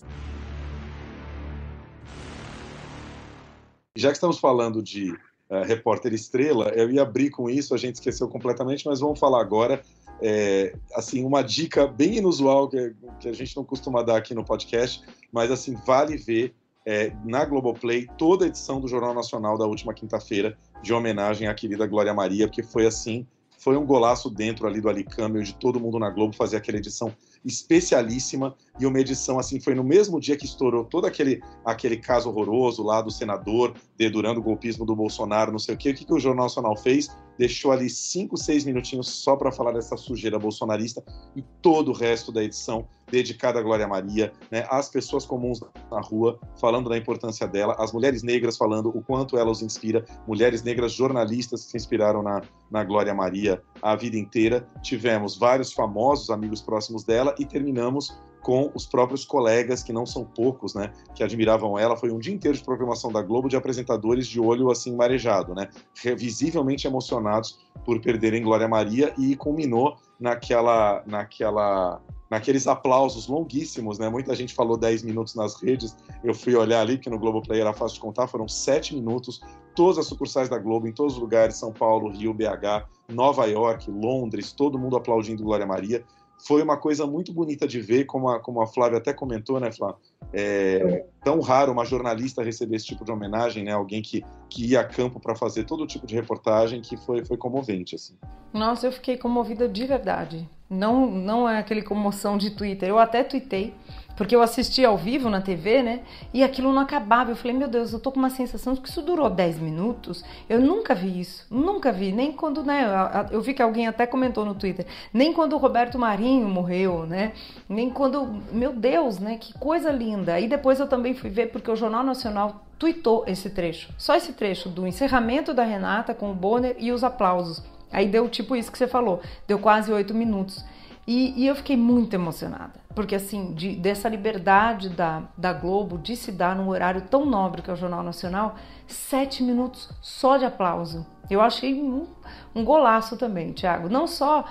Já que estamos falando de uh, repórter estrela, eu ia abrir com isso, a gente esqueceu completamente, mas vamos falar agora. É, assim, uma dica bem inusual que, que a gente não costuma dar aqui no podcast, mas assim, vale ver é, na Globoplay toda a edição do Jornal Nacional da última quinta-feira, de homenagem à querida Glória Maria, porque foi assim, foi um golaço dentro ali do Alicâmbio, de todo mundo na Globo fazer aquela edição especialíssima e uma edição assim foi no mesmo dia que estourou todo aquele aquele caso horroroso lá do senador dedurando o golpismo do Bolsonaro, não sei o quê. O que, que o Jornal Nacional fez? Deixou ali cinco, seis minutinhos só para falar dessa sujeira bolsonarista e todo o resto da edição dedicada à Glória Maria, né, as pessoas comuns na rua falando da importância dela, as mulheres negras falando o quanto ela os inspira, mulheres negras jornalistas que se inspiraram na, na Glória Maria a vida inteira. Tivemos vários famosos amigos próximos dela e terminamos com os próprios colegas, que não são poucos, né, que admiravam ela. Foi um dia inteiro de programação da Globo de apresentadores de olho assim marejado, né, visivelmente emocionados por perderem Glória Maria e culminou naquela, naquela naqueles aplausos longuíssimos, né? Muita gente falou 10 minutos nas redes. Eu fui olhar ali, que no Globoplay era fácil de contar, foram 7 minutos. Todas as sucursais da Globo, em todos os lugares, São Paulo, Rio, BH, Nova York, Londres, todo mundo aplaudindo Glória Maria foi uma coisa muito bonita de ver, como a, como a Flávia até comentou, né, Flávia? É tão raro uma jornalista receber esse tipo de homenagem, né? Alguém que, que ia a campo para fazer todo tipo de reportagem, que foi, foi comovente, assim. Nossa, eu fiquei comovida de verdade. Não, não é aquele comoção de Twitter. Eu até tuitei porque eu assisti ao vivo na TV, né? E aquilo não acabava. Eu falei, meu Deus, eu tô com uma sensação de que isso durou 10 minutos. Eu nunca vi isso. Nunca vi. Nem quando, né? Eu vi que alguém até comentou no Twitter. Nem quando o Roberto Marinho morreu, né? Nem quando. Meu Deus, né? Que coisa linda. E depois eu também fui ver, porque o Jornal Nacional tweetou esse trecho. Só esse trecho do encerramento da Renata com o Bonner e os aplausos. Aí deu tipo isso que você falou. Deu quase oito minutos. E, e, eu fiquei muito emocionada, porque assim, de, dessa liberdade da, da Globo de se dar num horário tão nobre que é o Jornal Nacional, sete minutos só de aplauso. Eu achei um, um golaço também, Thiago. Não só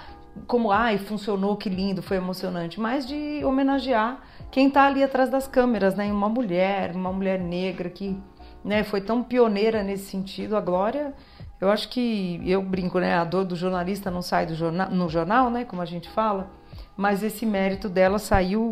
como, ai, funcionou, que lindo, foi emocionante, mas de homenagear quem está ali atrás das câmeras, né? Uma mulher, uma mulher negra que né, foi tão pioneira nesse sentido. A Glória eu acho que eu brinco, né? A dor do jornalista não sai do jornal, no jornal, né? Como a gente fala. Mas esse mérito dela saiu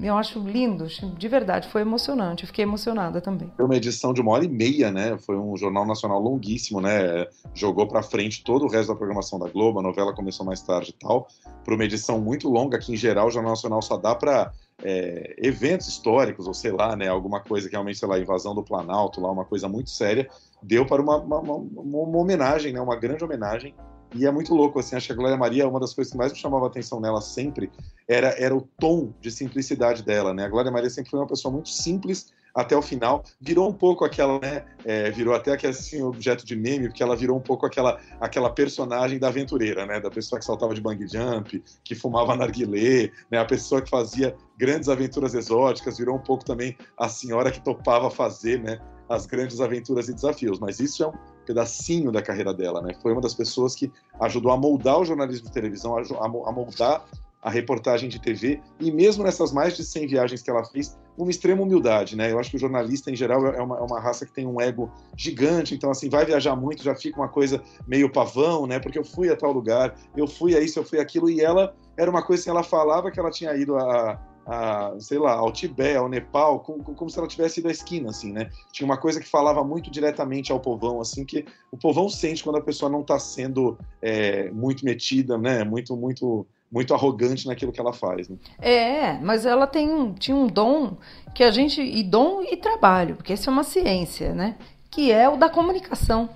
eu acho lindo, de verdade, foi emocionante, eu fiquei emocionada também. Foi uma edição de uma hora e meia, né? Foi um jornal nacional longuíssimo, né? Jogou para frente todo o resto da programação da Globo, a novela começou mais tarde e tal. Para uma edição muito longa, que em geral o Jornal Nacional só dá para é, eventos históricos, ou sei lá, né? Alguma coisa que realmente, sei lá, invasão do Planalto, lá, uma coisa muito séria, deu para uma, uma, uma, uma homenagem, né? Uma grande homenagem e é muito louco, assim, acho que a Glória Maria, uma das coisas que mais me chamava a atenção nela sempre era, era o tom de simplicidade dela, né? A Glória Maria sempre foi uma pessoa muito simples até o final. Virou um pouco aquela, né? É, virou até aquele assim, objeto de meme, porque ela virou um pouco aquela, aquela personagem da aventureira, né? Da pessoa que saltava de bang jump, que fumava narguilé, né? A pessoa que fazia grandes aventuras exóticas, virou um pouco também a senhora que topava fazer, né? As grandes aventuras e desafios. Mas isso é um pedacinho da carreira dela, né? Foi uma das pessoas que ajudou a moldar o jornalismo de televisão, a moldar a reportagem de TV e mesmo nessas mais de 100 viagens que ela fez, uma extrema humildade, né? Eu acho que o jornalista em geral é uma, é uma raça que tem um ego gigante, então assim vai viajar muito, já fica uma coisa meio pavão, né? Porque eu fui a tal lugar, eu fui a isso, eu fui aquilo e ela era uma coisa que ela falava que ela tinha ido a, a, sei lá, ao Tibete, ao Nepal, como, como se ela tivesse ido à esquina, assim, né? Tinha uma coisa que falava muito diretamente ao povão, assim, que o povão sente quando a pessoa não está sendo é, muito metida, né? Muito, muito, muito arrogante naquilo que ela faz. Né? É, mas ela tem tinha um dom que a gente e dom e trabalho, porque isso é uma ciência, né? Que é o da comunicação.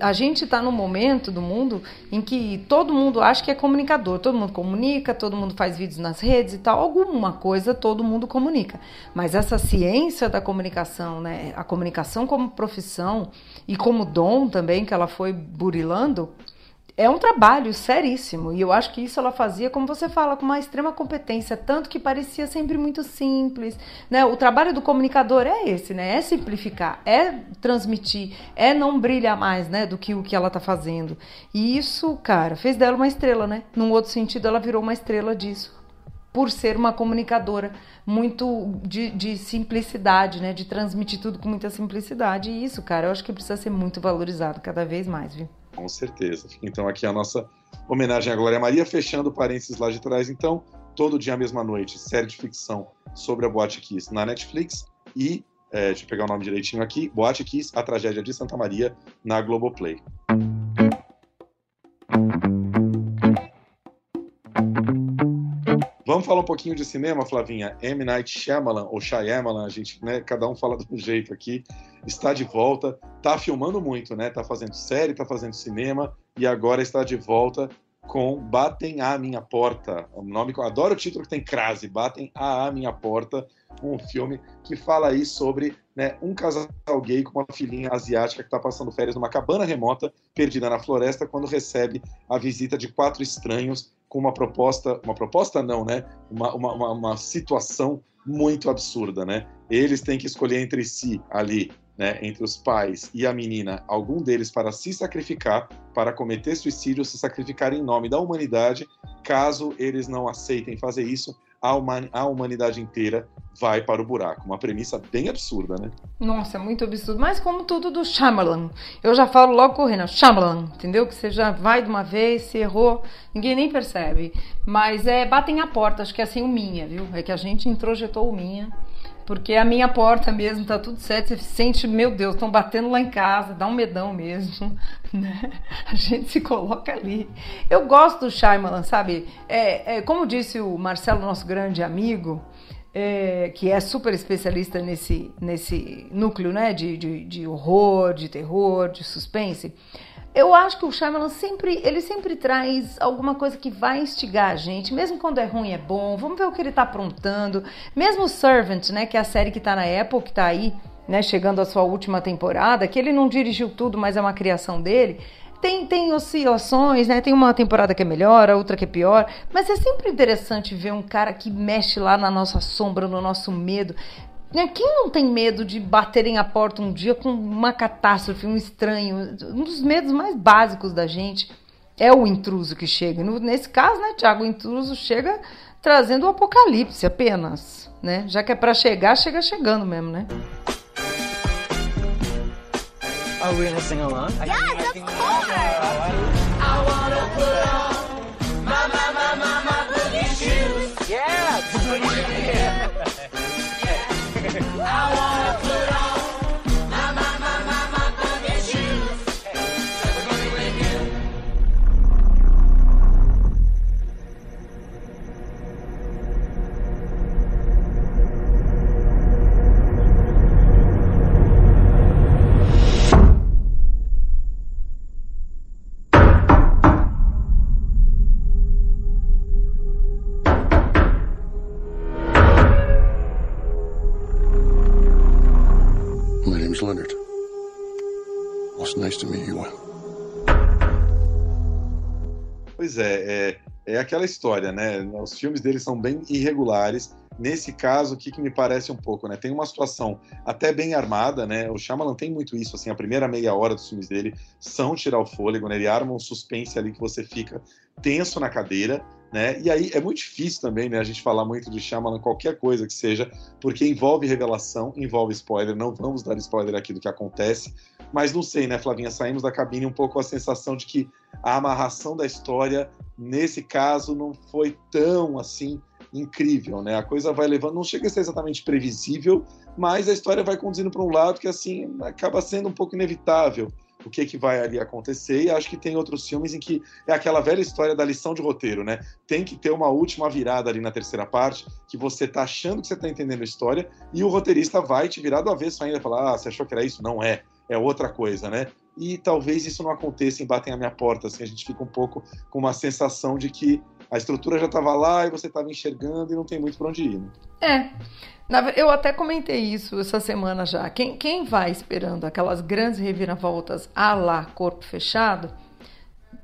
A gente está num momento do mundo em que todo mundo acha que é comunicador, todo mundo comunica, todo mundo faz vídeos nas redes e tal, alguma coisa todo mundo comunica. Mas essa ciência da comunicação, né, a comunicação como profissão e como dom também que ela foi burilando, é um trabalho seríssimo e eu acho que isso ela fazia, como você fala, com uma extrema competência, tanto que parecia sempre muito simples, né? O trabalho do comunicador é esse, né? É simplificar, é transmitir, é não brilhar mais, né, do que o que ela tá fazendo. E isso, cara, fez dela uma estrela, né? Num outro sentido, ela virou uma estrela disso. Por ser uma comunicadora muito de, de simplicidade, né? De transmitir tudo com muita simplicidade. E isso, cara, eu acho que precisa ser muito valorizado cada vez mais, viu? Com certeza. Então aqui a nossa homenagem à Glória Maria, fechando parênteses lá de trás. Então, todo dia, mesma noite, série de ficção sobre a Boate Kiss na Netflix e, é, deixa eu pegar o nome direitinho aqui, Boate Kiss, a tragédia de Santa Maria, na Globoplay. Vamos falar um pouquinho de cinema, Flavinha. M. Night Shyamalan, ou Shyamalan, a gente, né, cada um fala de um jeito aqui, está de volta, está filmando muito, né? Está fazendo série, está fazendo cinema e agora está de volta com Batem à Minha Porta. O nome que eu adoro o título que tem crase, Batem à Minha Porta, um filme que fala aí sobre né, um casal gay com uma filhinha asiática que está passando férias numa cabana remota, perdida na floresta, quando recebe a visita de quatro estranhos com uma proposta, uma proposta não, né? Uma, uma, uma, situação muito absurda, né? Eles têm que escolher entre si ali, né? Entre os pais e a menina, algum deles para se sacrificar, para cometer suicídio, se sacrificar em nome da humanidade. Caso eles não aceitem fazer isso, a, uma, a humanidade inteira vai para o buraco. Uma premissa bem absurda, né? Nossa, é muito absurdo. Mas como tudo do Shyamalan. Eu já falo logo correndo, Shyamalan, entendeu? Que você já vai de uma vez, se errou, ninguém nem percebe. Mas é, batem a porta, acho que é assim o Minha, viu? É que a gente introjetou o Minha. Porque a minha porta mesmo tá tudo certo, você sente, meu Deus, estão batendo lá em casa, dá um medão mesmo, [LAUGHS] né? A gente se coloca ali. Eu gosto do Shyamalan, sabe? É, é, como disse o Marcelo, nosso grande amigo, é, que é super especialista nesse, nesse núcleo né, de, de, de, horror, de terror, de suspense. Eu acho que o Shyamalan sempre, ele sempre traz alguma coisa que vai instigar a gente, mesmo quando é ruim é bom. Vamos ver o que ele está aprontando. Mesmo o Servant, né, que é a série que está na Apple, que está aí, né, chegando à sua última temporada, que ele não dirigiu tudo, mas é uma criação dele tem, tem oscilações, né? Tem uma temporada que é melhor, a outra que é pior. Mas é sempre interessante ver um cara que mexe lá na nossa sombra, no nosso medo. Né, quem não tem medo de baterem a porta um dia com uma catástrofe, um estranho? Um dos medos mais básicos da gente é o intruso que chega. nesse caso, né, Tiago, o intruso chega trazendo o apocalipse apenas, né? Já que é para chegar, chega chegando mesmo, né? Are we gonna sing along? Yes, of course! I wanna put on aquela história, né? Os filmes dele são bem irregulares. Nesse caso, o que, que me parece um pouco, né? Tem uma situação até bem armada, né? O Shyamalan tem muito isso, assim, a primeira meia hora dos filmes dele são tirar o fôlego, né? Ele arma um suspense ali que você fica tenso na cadeira, né? E aí é muito difícil também, né, a gente falar muito de Shyamalan, qualquer coisa que seja, porque envolve revelação, envolve spoiler, não vamos dar spoiler aqui do que acontece, mas não sei, né, Flavinha, saímos da cabine um pouco com a sensação de que a amarração da história, nesse caso, não foi tão, assim, incrível, né? A coisa vai levando, não chega a ser exatamente previsível, mas a história vai conduzindo para um lado que, assim, acaba sendo um pouco inevitável o que, que vai ali acontecer. E acho que tem outros filmes em que é aquela velha história da lição de roteiro, né? Tem que ter uma última virada ali na terceira parte, que você tá achando que você tá entendendo a história, e o roteirista vai te virar do avesso ainda e falar: ah, você achou que era isso? Não é. É outra coisa, né? E talvez isso não aconteça em Batem a Minha Porta, assim, a gente fica um pouco com uma sensação de que a estrutura já estava lá e você estava enxergando e não tem muito para onde ir. Né? É. Eu até comentei isso essa semana já. Quem, quem vai esperando aquelas grandes reviravoltas a lá corpo fechado,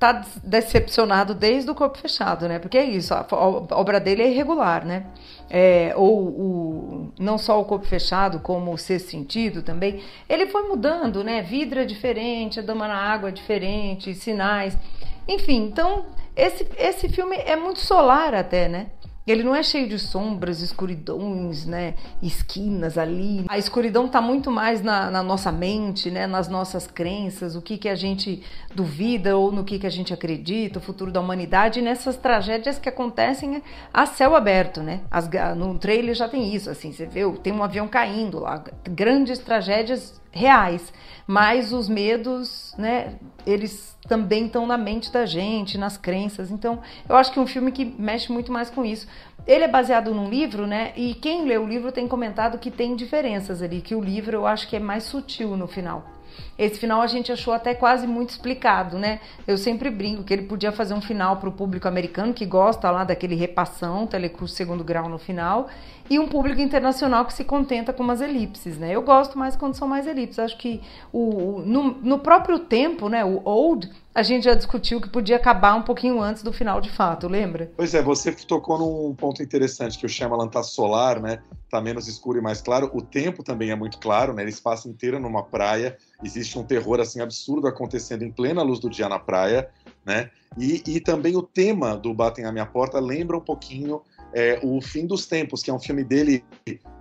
tá decepcionado desde o corpo fechado, né? Porque é isso, a obra dele é irregular, né? É, ou o, não só o corpo fechado, como o sexto sentido também, ele foi mudando, né? Vidro é diferente, a dama na água é diferente, sinais. Enfim, então esse, esse filme é muito solar até, né? Ele não é cheio de sombras, escuridões, né? Esquinas ali. A escuridão está muito mais na, na, nossa mente, né? Nas nossas crenças, o que, que a gente duvida ou no que, que a gente acredita, o futuro da humanidade, nessas tragédias que acontecem a céu aberto, né? As, no trailer já tem isso, assim, você vê, tem um avião caindo lá, grandes tragédias reais, mas os medos, né, eles também estão na mente da gente, nas crenças. Então, eu acho que é um filme que mexe muito mais com isso. Ele é baseado num livro, né? E quem lê o livro tem comentado que tem diferenças ali, que o livro eu acho que é mais sutil no final. Esse final a gente achou até quase muito explicado, né? Eu sempre brinco que ele podia fazer um final para o público americano que gosta lá daquele repassão, telecurso segundo grau no final, e um público internacional que se contenta com umas elipses, né? Eu gosto mais quando são mais elipses. Acho que o, no, no próprio tempo, né, o old, a gente já discutiu que podia acabar um pouquinho antes do final de fato, lembra? Pois é, você tocou num ponto interessante que o Shyamalan tá solar, né? Tá menos escuro e mais claro. O tempo também é muito claro, né? Ele se passa inteiro numa praia. Existe um terror assim absurdo acontecendo em plena luz do dia na praia, né? E, e também o tema do Batem a Minha Porta lembra um pouquinho é, O Fim dos Tempos, que é um filme dele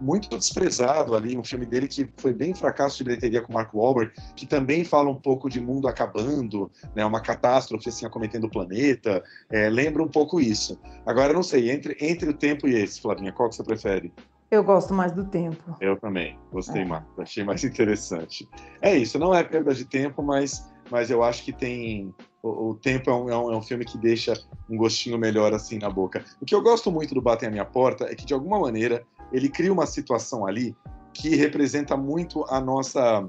muito desprezado ali, um filme dele que foi bem fracasso de bilheteria com Mark Wahlberg, que também fala um pouco de mundo acabando, né, uma catástrofe assim acometendo o planeta, é, lembra um pouco isso. Agora, não sei, entre, entre o tempo e esse, Flavinha, qual que você prefere? Eu gosto mais do tempo. Eu também, gostei é. mais, achei mais [LAUGHS] interessante. É isso, não é perda de tempo, mas, mas eu acho que tem. O, o tempo é um, é um, é, um, filme que deixa um gostinho melhor assim na boca. O que eu gosto muito do Batem a Minha Porta é que, de alguma maneira, ele cria uma situação ali que representa muito a nossa,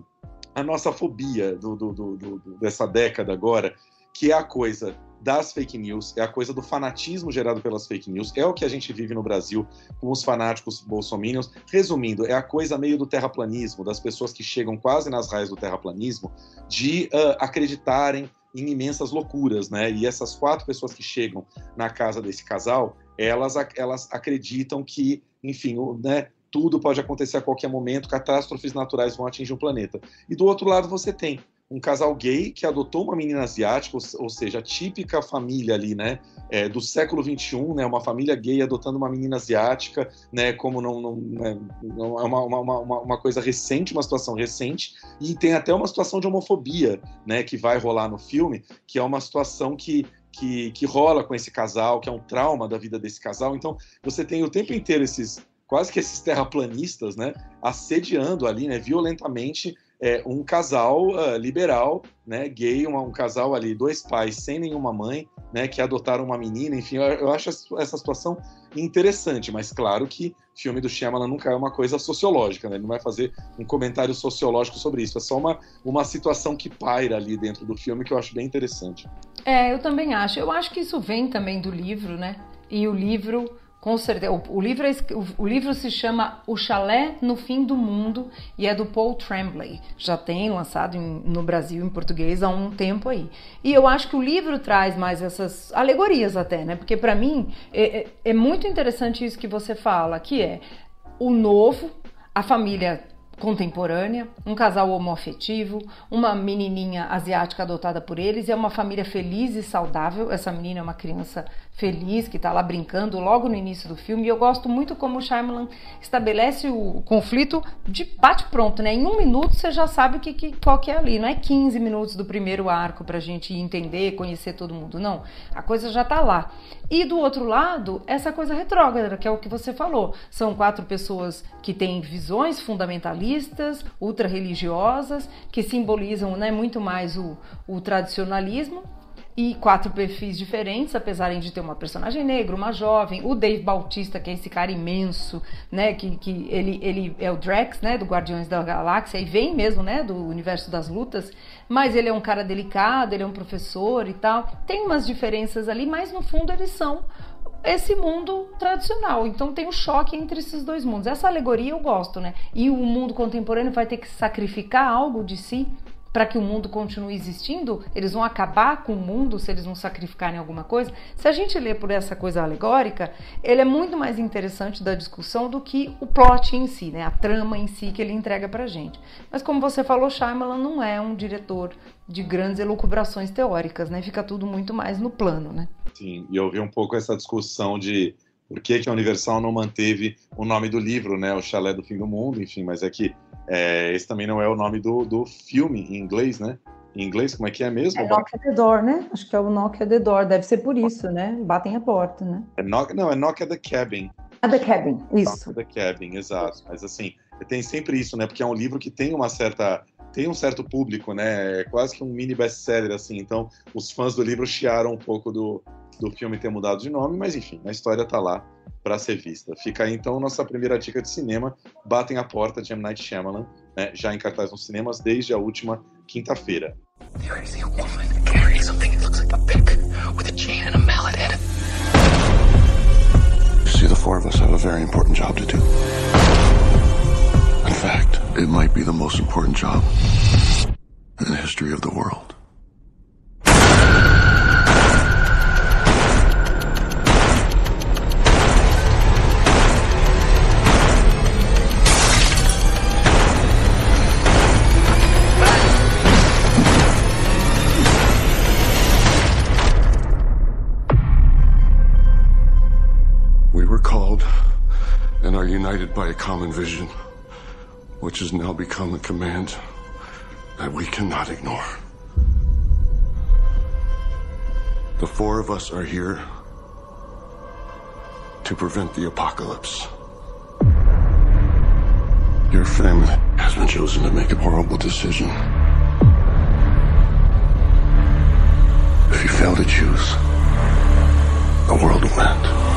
a nossa fobia do, do, do, dessa década agora, que é a coisa das fake news, é a coisa do fanatismo gerado pelas fake news, é o que a gente vive no Brasil com os fanáticos bolsominions. Resumindo, é a coisa meio do terraplanismo, das pessoas que chegam quase nas raias do terraplanismo, de uh, acreditarem em imensas loucuras, né? E essas quatro pessoas que chegam na casa desse casal, elas, elas acreditam que, enfim, né, tudo pode acontecer a qualquer momento, catástrofes naturais vão atingir o planeta. E do outro lado você tem um casal gay que adotou uma menina asiática, ou, seja, a típica família ali, né, é, do século XXI, né, uma família gay adotando uma menina asiática, né, como não, não, né, não é uma, uma, uma, uma, coisa recente, uma situação recente, e tem até uma situação de homofobia, né, que vai rolar no filme, que é uma situação que que, que rola com esse casal, que é um trauma da vida desse casal. Então, você tem o tempo inteiro esses quase que esses terraplanistas, né, assediando ali, né, violentamente é, um casal uh, liberal, né, gay, um, um, casal ali, dois pais sem nenhuma mãe, né, que adotaram uma menina, enfim, eu, eu acho essa situação interessante, mas claro que filme do Shyamalan nunca é uma coisa sociológica, né, ele não vai fazer um comentário sociológico sobre isso, é só uma, uma situação que paira ali dentro do filme que eu acho bem interessante. É, eu também acho, eu acho que isso vem também do livro, né, e o livro com certeza. O, o, livro, é o, o, livro se chama O Chalé no Fim do Mundo e é do Paul Tremblay. Já tem lançado em, no Brasil em português há um tempo aí. E eu acho que o livro traz mais essas alegorias até, né? Porque para mim é, é, é muito interessante isso que você fala, que é o novo, a família contemporânea, um casal homoafetivo, uma menininha asiática adotada por eles, é uma família feliz e saudável. Essa menina é uma criança feliz que está lá brincando logo no início do filme. E eu gosto muito como o Shyamalan estabelece o conflito de bate pronto, né? Em um minuto você já sabe que, que, qual que é ali. Não é 15 minutos do primeiro arco para a gente entender, conhecer todo mundo. Não, a coisa já está lá. E do outro lado, essa coisa retrógrada, que é o que você falou. São quatro pessoas que têm visões fundamentalistas, ultra-religiosas, que simbolizam né, muito mais o, o tradicionalismo e quatro perfis diferentes, apesar de ter uma personagem negra, uma jovem, o Dave Bautista, que é esse cara imenso, né, que, que ele, ele é o Drax, né, do Guardiões da Galáxia, e vem mesmo, né, do universo das lutas, mas ele é um cara delicado, ele é um professor e tal. Tem umas diferenças ali, mas no fundo eles são esse mundo tradicional. Então tem um choque entre esses dois mundos. Essa alegoria eu gosto, né? E o mundo contemporâneo vai ter que sacrificar algo de si para que o mundo continue existindo? Eles vão acabar com o mundo se eles não sacrificarem alguma coisa? Se a gente lê por essa coisa alegórica, ele é muito mais interessante da discussão do que o plot em si, né? A trama em si que ele entrega pra gente. Mas como você falou, Shyamalan não é um diretor de grandes elucubrações teóricas, né? Fica tudo muito mais no plano, né? Sim, e eu vi um pouco essa discussão de por que, que a Universal não manteve o nome do livro, né? O Chalé do Fim do Mundo, enfim, mas é que é, esse também não é o nome do, do filme em inglês, né? Em inglês, como é que é mesmo? É Knock at the Door, né? Acho que é o Knock at the Door. Deve ser por isso, né? Batem a porta, né? É knock, não, é Knock at the Cabin. At the Cabin, isso. Knock at the Cabin, exato. Mas assim, tem sempre isso, né? Porque é um livro que tem uma certa tem um certo público, né? É quase que um mini best-seller, assim. Então, os fãs do livro chiaram um pouco do, do filme ter mudado de nome, mas enfim, a história tá lá para ser vista. Fica aí então nossa primeira dica de cinema, Batem a Porta de M. Night Shyamalan, né, já em cartaz nos cinemas desde a última quinta-feira. See, the four of us have a very important job to do. In fact, it might be the most important job in the history of the world. United by a common vision, which has now become a command that we cannot ignore. The four of us are here to prevent the apocalypse. Your family has been chosen to make a horrible decision. If you fail to choose, the world will end.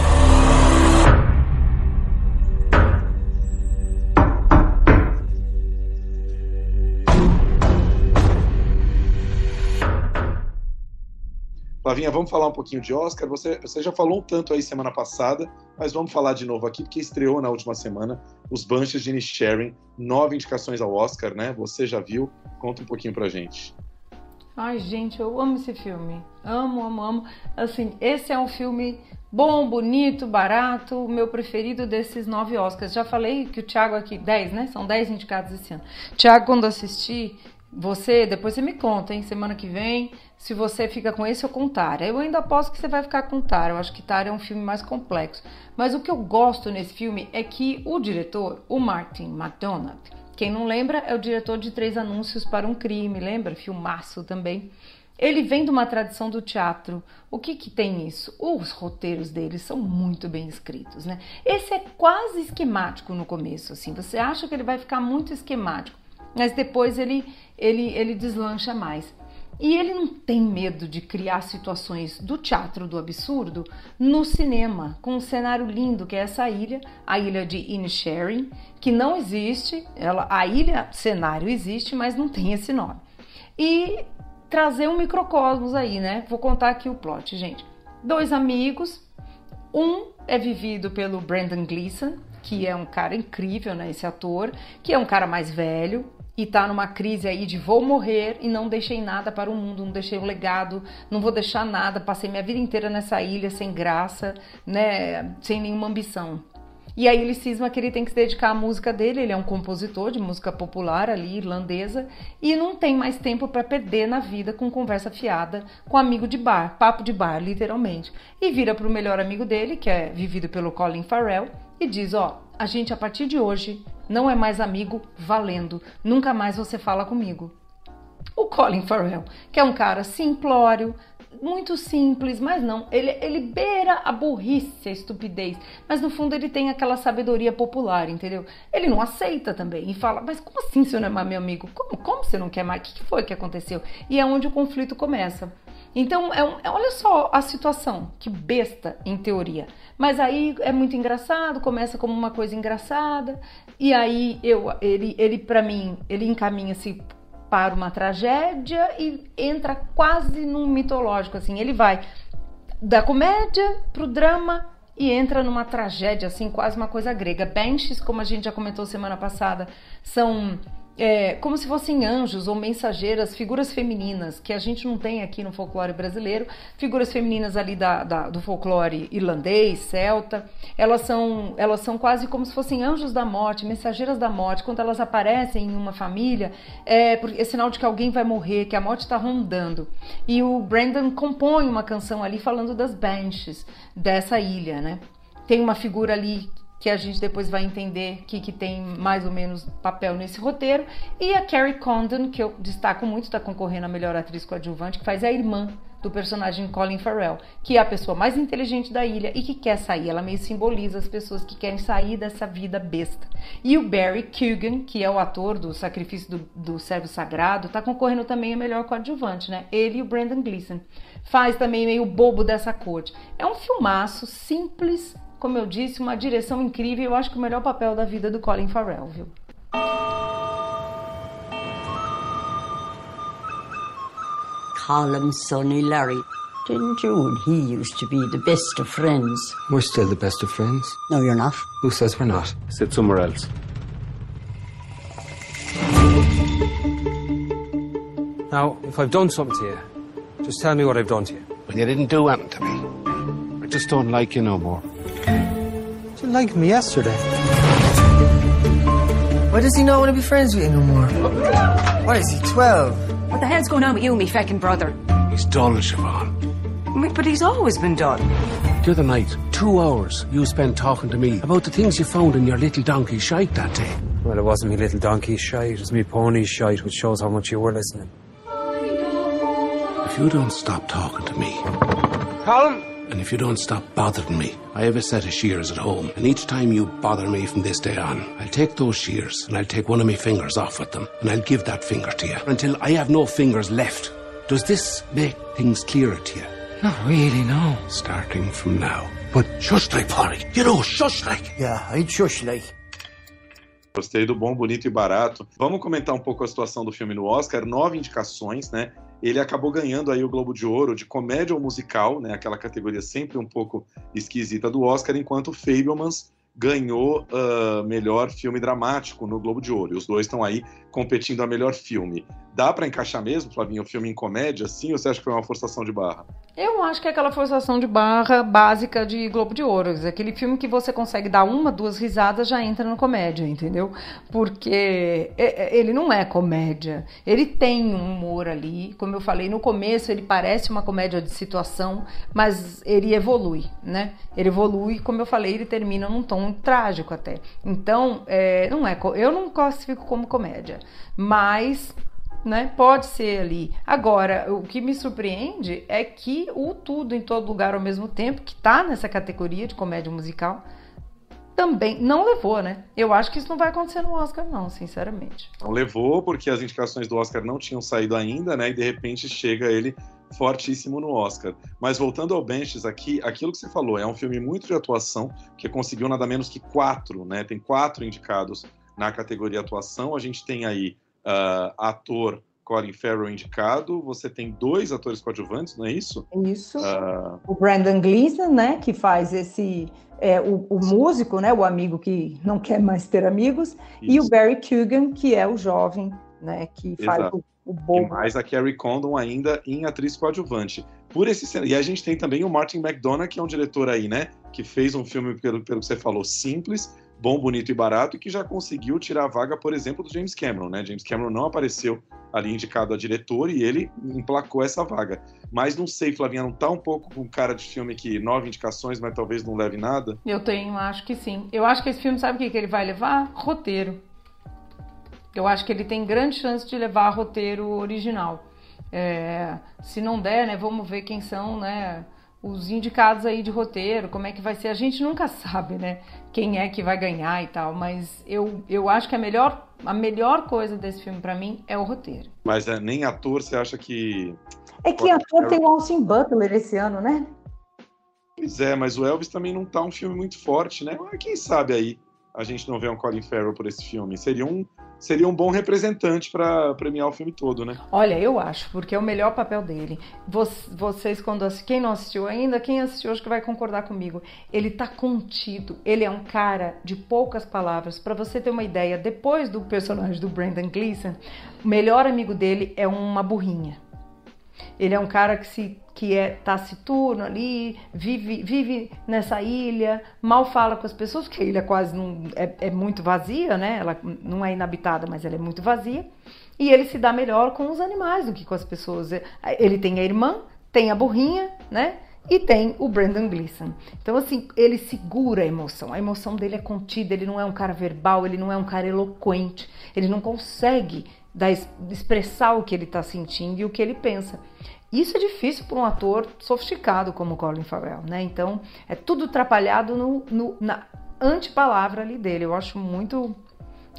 Flavinha, vamos falar um pouquinho de Oscar. Você, você já falou um tanto aí semana passada, mas vamos falar de novo aqui, porque estreou na última semana os Banshees de Inisherin, nove indicações ao Oscar, né? Você já viu? Conta um pouquinho pra gente. Ai, gente, eu amo esse filme. Amo, amo, amo. Assim, esse é um filme bom, bonito, barato, o meu preferido desses nove Oscars. Já falei que o Thiago aqui, dez, né? São dez indicados esse ano. Thiago, quando assistir, você, depois você me conta, hein? Semana que vem, se você fica com esse ou com Tara. Eu ainda aposto que você vai ficar com Tara. Eu acho que Tara é um filme mais complexo. Mas o que eu gosto nesse filme é que o diretor, o Martin McDonagh, quem não lembra, é o diretor de Três Anúncios para um Crime, lembra? Filmaço também. Ele vem de uma tradição do teatro. O que, que tem isso? Os roteiros dele são muito bem escritos, né? Esse é quase esquemático no começo, assim. Você acha que ele vai ficar muito esquemático, mas depois ele, ele, ele deslancha mais. E ele não tem medo de criar situações do teatro do absurdo no cinema, com um cenário lindo que é essa ilha, a ilha de Inisherin, que não existe, ela, a ilha cenário existe, mas não tem esse nome. E trazer um microcosmos aí, né? Vou contar aqui o plot, gente. Dois amigos, um é vivido pelo Brandon Gleeson, que é um cara incrível, né, esse ator, que é um cara mais velho, e tá numa crise aí de vou morrer e não deixei nada para o mundo, não deixei um legado, não vou deixar nada, passei minha vida inteira nessa ilha sem graça, né, sem nenhuma ambição. E aí ele cisma que ele tem que se dedicar à música dele, ele é um compositor de música popular ali, irlandesa, e não tem mais tempo para perder na vida com conversa fiada com amigo de bar, papo de bar, literalmente. E vira pro melhor amigo dele, que é vivido pelo Colin Farrell, e diz, ó, a gente a partir de hoje não é mais amigo valendo, nunca mais você fala comigo. O Colin Farrell, que é um cara simplório, muito simples, mas não, ele, ele beira a burrice, a estupidez, mas no fundo ele tem aquela sabedoria popular, entendeu? Ele não aceita também e fala, mas como assim você não é mais meu amigo? Como, como você não quer mais? O que foi que aconteceu? E é onde o conflito começa. Então, é um, é, olha só a situação, que besta em teoria. Mas aí é muito engraçado, começa como uma coisa engraçada, e aí eu, ele, ele para mim, ele encaminha-se para uma tragédia e entra quase num mitológico, assim. Ele vai da comédia pro drama e entra numa tragédia, assim, quase uma coisa grega. Benches, como a gente já comentou semana passada, são é, como se fossem anjos ou mensageiras, figuras femininas, que a gente não tem aqui no folclore brasileiro, figuras femininas ali da, da, do folclore irlandês, celta, elas são, elas são quase como se fossem anjos da morte, mensageiras da morte, quando elas aparecem em uma família, é, é sinal de que alguém vai morrer, que a morte está rondando. E o Brandon compõe uma canção ali falando das benches dessa ilha, né? Tem uma figura ali que a gente depois vai entender que, que tem mais ou menos papel nesse roteiro. E a Carrie Condon, que eu destaco muito, está concorrendo a melhor atriz coadjuvante, que faz a irmã do personagem Colin Farrell, que é a pessoa mais inteligente da ilha e que quer sair. Ela meio simboliza as pessoas que querem sair dessa vida besta. E o Barry Keoghan, que é o ator do Sacrifício do, do Servo Sagrado, está concorrendo também a melhor coadjuvante, né? Ele e o Brandon Gleeson. Faz também meio bobo dessa corte. É um filmaço simples, como eu disse, uma direção incrível. Eu acho que o melhor papel da vida do Colin Farrell, viu? Callum, Sonny, Larry. Didn't you and he used to be the best of friends? We're still the best of friends. No, you're not. Who says we're not? Sit somewhere else. Now, if I've done something to you, just tell me what I've done to you. Well, you didn't do anything to me. I just don't like you no more. You didn't me yesterday. Why does he not want to be friends with you no more? Why is he, 12? What the hell's going on with you, me feckin' brother? He's dull, Siobhan. But he's always been dull. The other night, two hours you spent talking to me about the things you found in your little donkey shite that day. Well, it wasn't me little donkey shite, it was me pony shite, which shows how much you were listening. If you don't stop talking to me, Colin! And if you don't stop bothering me, I have a set of shears at home, and each time you bother me from this day on, I'll take those shears and I'll take one of my fingers off with them, and I'll give that finger to you until I have no fingers left. Does this make things clearer to you? Not really, no. Starting from now. But shush like, Polly. You know, shush like. Yeah, I'd shush like. Gostei do bom, bonito e barato. Vamos comentar um pouco a situação do filme no Oscar. Nove indicações, né? Ele acabou ganhando aí o Globo de Ouro de comédia ou musical, né? Aquela categoria sempre um pouco esquisita do Oscar, enquanto Fablemans ganhou uh, melhor filme dramático no Globo de Ouro. E os dois estão aí competindo a melhor filme. Dá para encaixar mesmo, Flavinho, o filme em comédia, sim? Ou você acha que foi uma forçação de barra? Eu acho que é aquela forçação de barra básica de Globo de Ouro. Aquele filme que você consegue dar uma, duas risadas já entra na comédia, entendeu? Porque ele não é comédia. Ele tem um humor ali. Como eu falei, no começo ele parece uma comédia de situação, mas ele evolui, né? Ele evolui, como eu falei, ele termina num tom trágico até. Então, é, não é, eu não classifico como comédia, mas né? Pode ser ali. Agora, o que me surpreende é que o Tudo em Todo Lugar ao mesmo tempo, que está nessa categoria de comédia musical, também não levou, né? Eu acho que isso não vai acontecer no Oscar, não, sinceramente. Não levou, porque as indicações do Oscar não tinham saído ainda, né? E de repente chega ele fortíssimo no Oscar. Mas voltando ao Benches aqui, aquilo que você falou, é um filme muito de atuação, que conseguiu nada menos que quatro, né? Tem quatro indicados na categoria atuação. A gente tem aí uh, ator Colin Farrell indicado, você tem dois atores coadjuvantes, não é isso? Isso. Uh... O Brandon Gleeson, né, que faz esse é, o, o, músico, né, o amigo que não quer mais ter amigos, isso. e o Barry Keoghan, que é o jovem, né, que faz Exato. o, o bobo. E mais a Carrie Condon ainda em atriz coadjuvante. Por esse e a gente tem também o Martin McDonagh, que é um diretor aí, né, que fez um filme pelo, pelo que você falou simples, bom, bonito e barato, e que já conseguiu tirar a vaga, por exemplo, do James Cameron, né? James Cameron não apareceu ali indicado a diretor e ele emplacou essa vaga. Mas não sei, Flavinha, não tá um pouco com cara de filme que nove indicações, mas talvez não leve nada? Eu tenho, acho que sim. Eu acho que esse filme, sabe o que, que ele vai levar? Roteiro. Eu acho que ele tem grande chance de levar roteiro original. É, se não der, né, vamos ver quem são, né, os indicados aí de roteiro, como é que vai ser. A gente nunca [LAUGHS] sabe, né? Quem é que vai ganhar e tal, mas eu, eu acho que a melhor, a melhor coisa desse filme para mim é o roteiro. Mas é, nem ator você acha que. É que ator tem o Austin Butler esse ano, né? Pois é, mas o Elvis também não tá um filme muito forte, né? Mas quem sabe aí a gente não vê um Colin Farrell por esse filme. Seria um, seria um bom representante para premiar o filme todo, né? Olha, eu acho, porque é o melhor papel dele. Vocês, quando quem não assistiu ainda, quem assistiu acho que vai concordar comigo. Ele tá contido, ele é um cara de poucas palavras. Para você ter uma ideia, depois do personagem do Brandon Gleeson, o melhor amigo dele é uma burrinha. Ele é um cara que se que é taciturno ali, vive, vive nessa ilha, mal fala com as pessoas, porque a ilha quase não é, é muito vazia, né? Ela não é inabitada, mas ela é muito vazia. E ele se dá melhor com os animais do que com as pessoas. Ele tem a irmã, tem a burrinha, né? E tem o Brandon Gleeson. Então, assim, ele segura a emoção. A emoção dele é contida, ele não é um cara verbal, ele não é um cara eloquente, ele não consegue dar, expressar o que ele está sentindo e o que ele pensa. Isso é difícil para um ator sofisticado como Colin Farrell, né? Então, é tudo atrapalhado no, no, na antepalavra ali dele. Eu acho muito,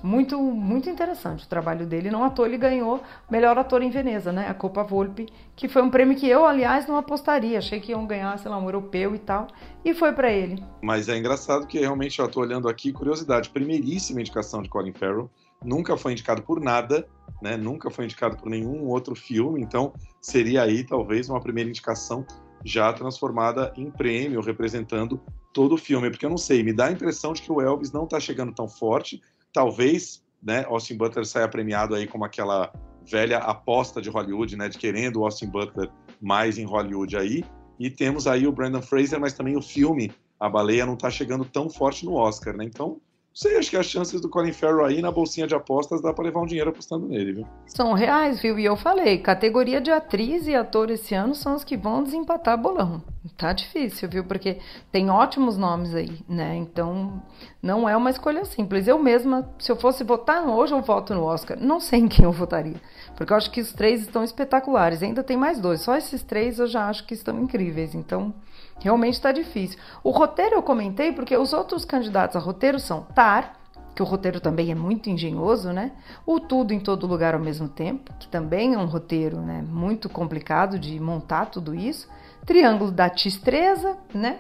muito, muito interessante o trabalho dele. Não ator, ele ganhou melhor ator em Veneza, né? A Copa Volpe, que foi um prêmio que eu, aliás, não apostaria. Achei que iam ganhar, sei lá, um europeu e tal. E foi para ele. Mas é engraçado que realmente eu tô olhando aqui, curiosidade, primeiríssima indicação de Colin Farrell nunca foi indicado por nada, né? Nunca foi indicado por nenhum outro filme, então seria aí talvez uma primeira indicação já transformada em prêmio, representando todo o filme, porque eu não sei, me dá a impressão de que o Elvis não está chegando tão forte, talvez, né, Austin Butler saia premiado aí como aquela velha aposta de Hollywood, né, de querendo o Austin Butler mais em Hollywood aí, e temos aí o Brandon Fraser, mas também o filme A Baleia não está chegando tão forte no Oscar, né, então sei, acho que as chances do Colin Farrell aí na bolsinha de apostas dá para levar um dinheiro apostando nele, viu? São reais, viu? E eu falei, categoria de atriz e ator esse ano são os que vão desempatar bolão. Tá difícil, viu? Porque tem ótimos nomes aí, né? Então, não é uma escolha simples. Eu mesma, se eu fosse votar hoje, eu voto no Oscar. Não sei em quem eu votaria. Porque eu acho que os três estão espetaculares. Ainda tem mais dois. Só esses três eu já acho que estão incríveis. Então, realmente está difícil. O roteiro eu comentei porque os outros candidatos a roteiro são Tar, que o roteiro também é muito engenhoso, né? O Tudo em Todo Lugar ao mesmo tempo, que também é um roteiro né, muito complicado de montar tudo isso. Triângulo da Tistreza, né?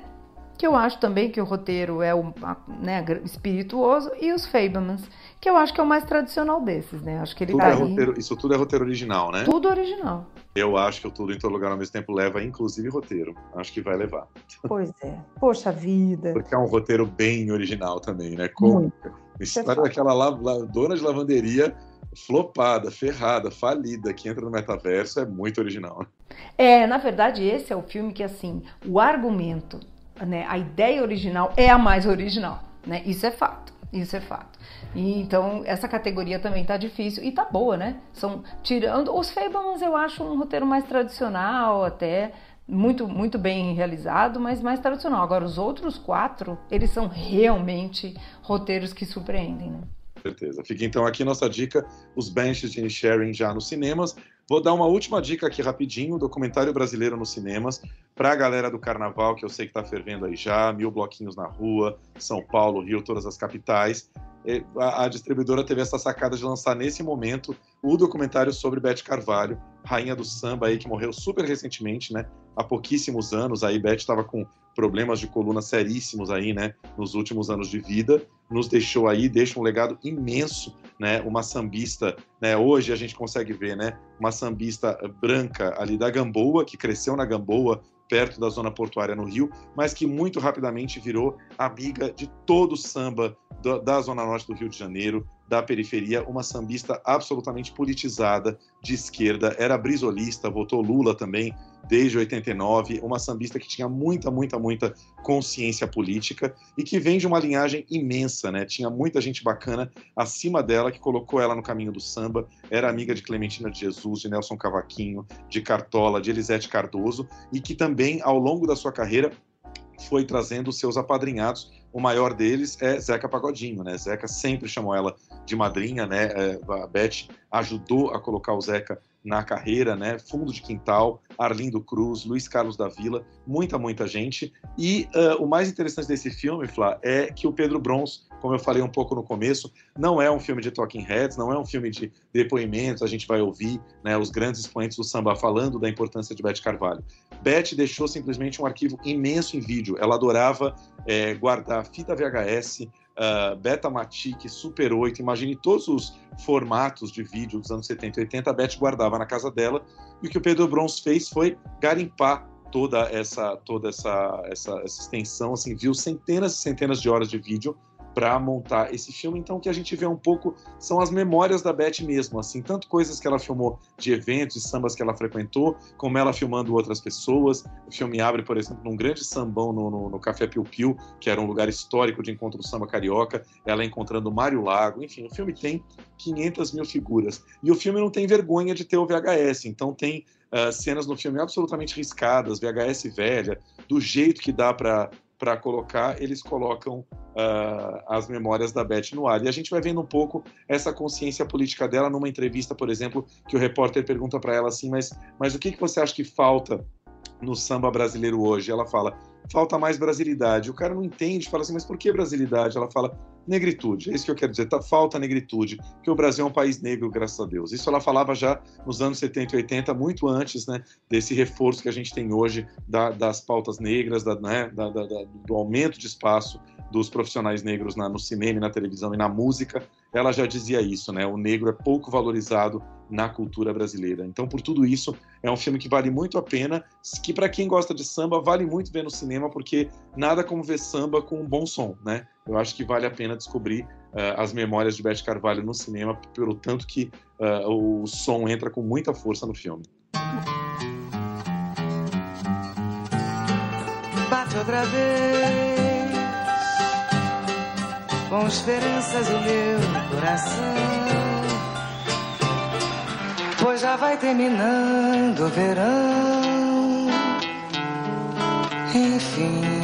Que eu acho também que o roteiro é o né, espirituoso. E os Fablemans, que eu acho que é o mais tradicional desses, né? Acho que ele tudo tá é aí... roteiro, Isso tudo é roteiro original, né? Tudo original. Eu acho que o Tudo em Todo Lugar ao mesmo tempo leva, inclusive, roteiro. Acho que vai levar. Pois é. Poxa vida. Porque é um roteiro bem original também, né? Com história daquela la, la, dona de lavanderia flopada, ferrada, falida, que entra no metaverso, é muito original. É, na verdade, esse é o filme que, assim, o argumento, né, a ideia original é a mais original, né? Isso é fato, isso é fato. E, então, essa categoria também tá difícil e tá boa, né? São, tirando, os Fablemans eu acho um roteiro mais tradicional até, muito, muito bem realizado, mas mais tradicional. Agora, os outros quatro, eles são realmente roteiros que surpreendem, né? Certeza. Fica então aqui nossa dica, os Benches de Sharing já nos cinemas. Vou dar uma última dica aqui rapidinho, documentário brasileiro nos cinemas, para a galera do carnaval, que eu sei que está fervendo aí já, mil bloquinhos na rua, São Paulo, Rio, todas as capitais. A, distribuidora teve essa sacada de lançar nesse momento o documentário sobre Beth Carvalho, rainha do samba aí, que morreu super recentemente, né? Há pouquíssimos anos. Aí Beth estava com problemas de coluna seríssimos aí, né? Nos últimos anos de vida. Nos deixou aí, deixa um legado imenso, né? Uma sambista, né? Hoje a gente consegue ver, né? Uma sambista branca ali da Gamboa, que cresceu na Gamboa, perto da zona portuária no Rio, mas que muito rapidamente virou amiga de todo o samba da zona norte do Rio de Janeiro, da periferia, uma sambista absolutamente politizada, de esquerda, era brisolista, votou Lula também desde 89, uma sambista que tinha muita, muita, muita consciência política e que vem de uma linhagem imensa, né? Tinha muita gente bacana acima dela que colocou ela no caminho do samba, era amiga de Clementina de Jesus, de Nelson Cavaquinho, de Cartola, de Elisete Cardoso e que também, ao longo da sua carreira, foi trazendo seus apadrinhados. O maior deles é Zeca Pagodinho, né? Zeca sempre chamou ela de madrinha, né? É, a Beth ajudou a colocar o Zeca na carreira, né? Fundo de Quintal, Arlindo Cruz, Luiz Carlos da Vila, muita, muita gente. E uh, o mais interessante desse filme, Flá, é que o Pedro Brons, como eu falei um pouco no começo, não é um filme de talking heads, não é um filme de depoimentos, a gente vai ouvir né, os grandes expoentes do samba falando da importância de Beth Carvalho. Beth deixou simplesmente um arquivo imenso em vídeo, ela adorava é, guardar fita VHS, uh, Betamatic, Super 8, imagine todos os formatos de vídeo dos anos 70 e 80, a Beth guardava na casa dela, e o que o Pedro Brons fez foi garimpar toda essa toda essa, essa, essa extensão, assim, viu centenas e centenas de horas de vídeo para montar esse filme. Então, o que a gente vê um pouco são as memórias da Beth mesmo, assim, tanto coisas que ela filmou de eventos e sambas que ela frequentou, como ela filmando outras pessoas. O filme abre, por exemplo, num grande sambão no, no, no Café Piu Piu, que era um lugar histórico de encontro do samba carioca, ela encontrando Mário Lago. Enfim, o filme tem 500 mil figuras. E o filme não tem vergonha de ter o VHS, então tem uh, cenas no filme absolutamente riscadas, VHS velha, do jeito que dá para para colocar, eles colocam uh, as memórias da Beth no ar. E a gente vai vendo um pouco essa consciência política dela numa entrevista, por exemplo, que o repórter pergunta para ela assim: mas, mas o que, que você acha que falta no samba brasileiro hoje? Ela fala: falta mais brasilidade. O cara não entende, fala assim: mas por que brasilidade? Ela fala: negritude. É isso que eu quero dizer, tá, falta negritude, que o Brasil é um país negro, graças a Deus. Isso ela falava já nos anos 70 e 80, muito antes né, desse reforço que a gente tem hoje da, das pautas negras, da, né, da, do aumento de espaço dos profissionais negros na, no cinema, na televisão e na música. Ela já dizia isso, né? O negro é pouco valorizado na cultura brasileira. Então, por tudo isso, é um filme que vale muito a pena, que para quem gosta de samba, vale muito ver no cinema, porque nada como ver samba com um bom som, né? Eu acho que vale a pena descobrir uh, as memórias de Beth Carvalho no cinema, pelo tanto que uh, o som entra com muita força no filme. Bate outra vez com esperanças o meu coração. Pois já vai terminando o verão. Enfim.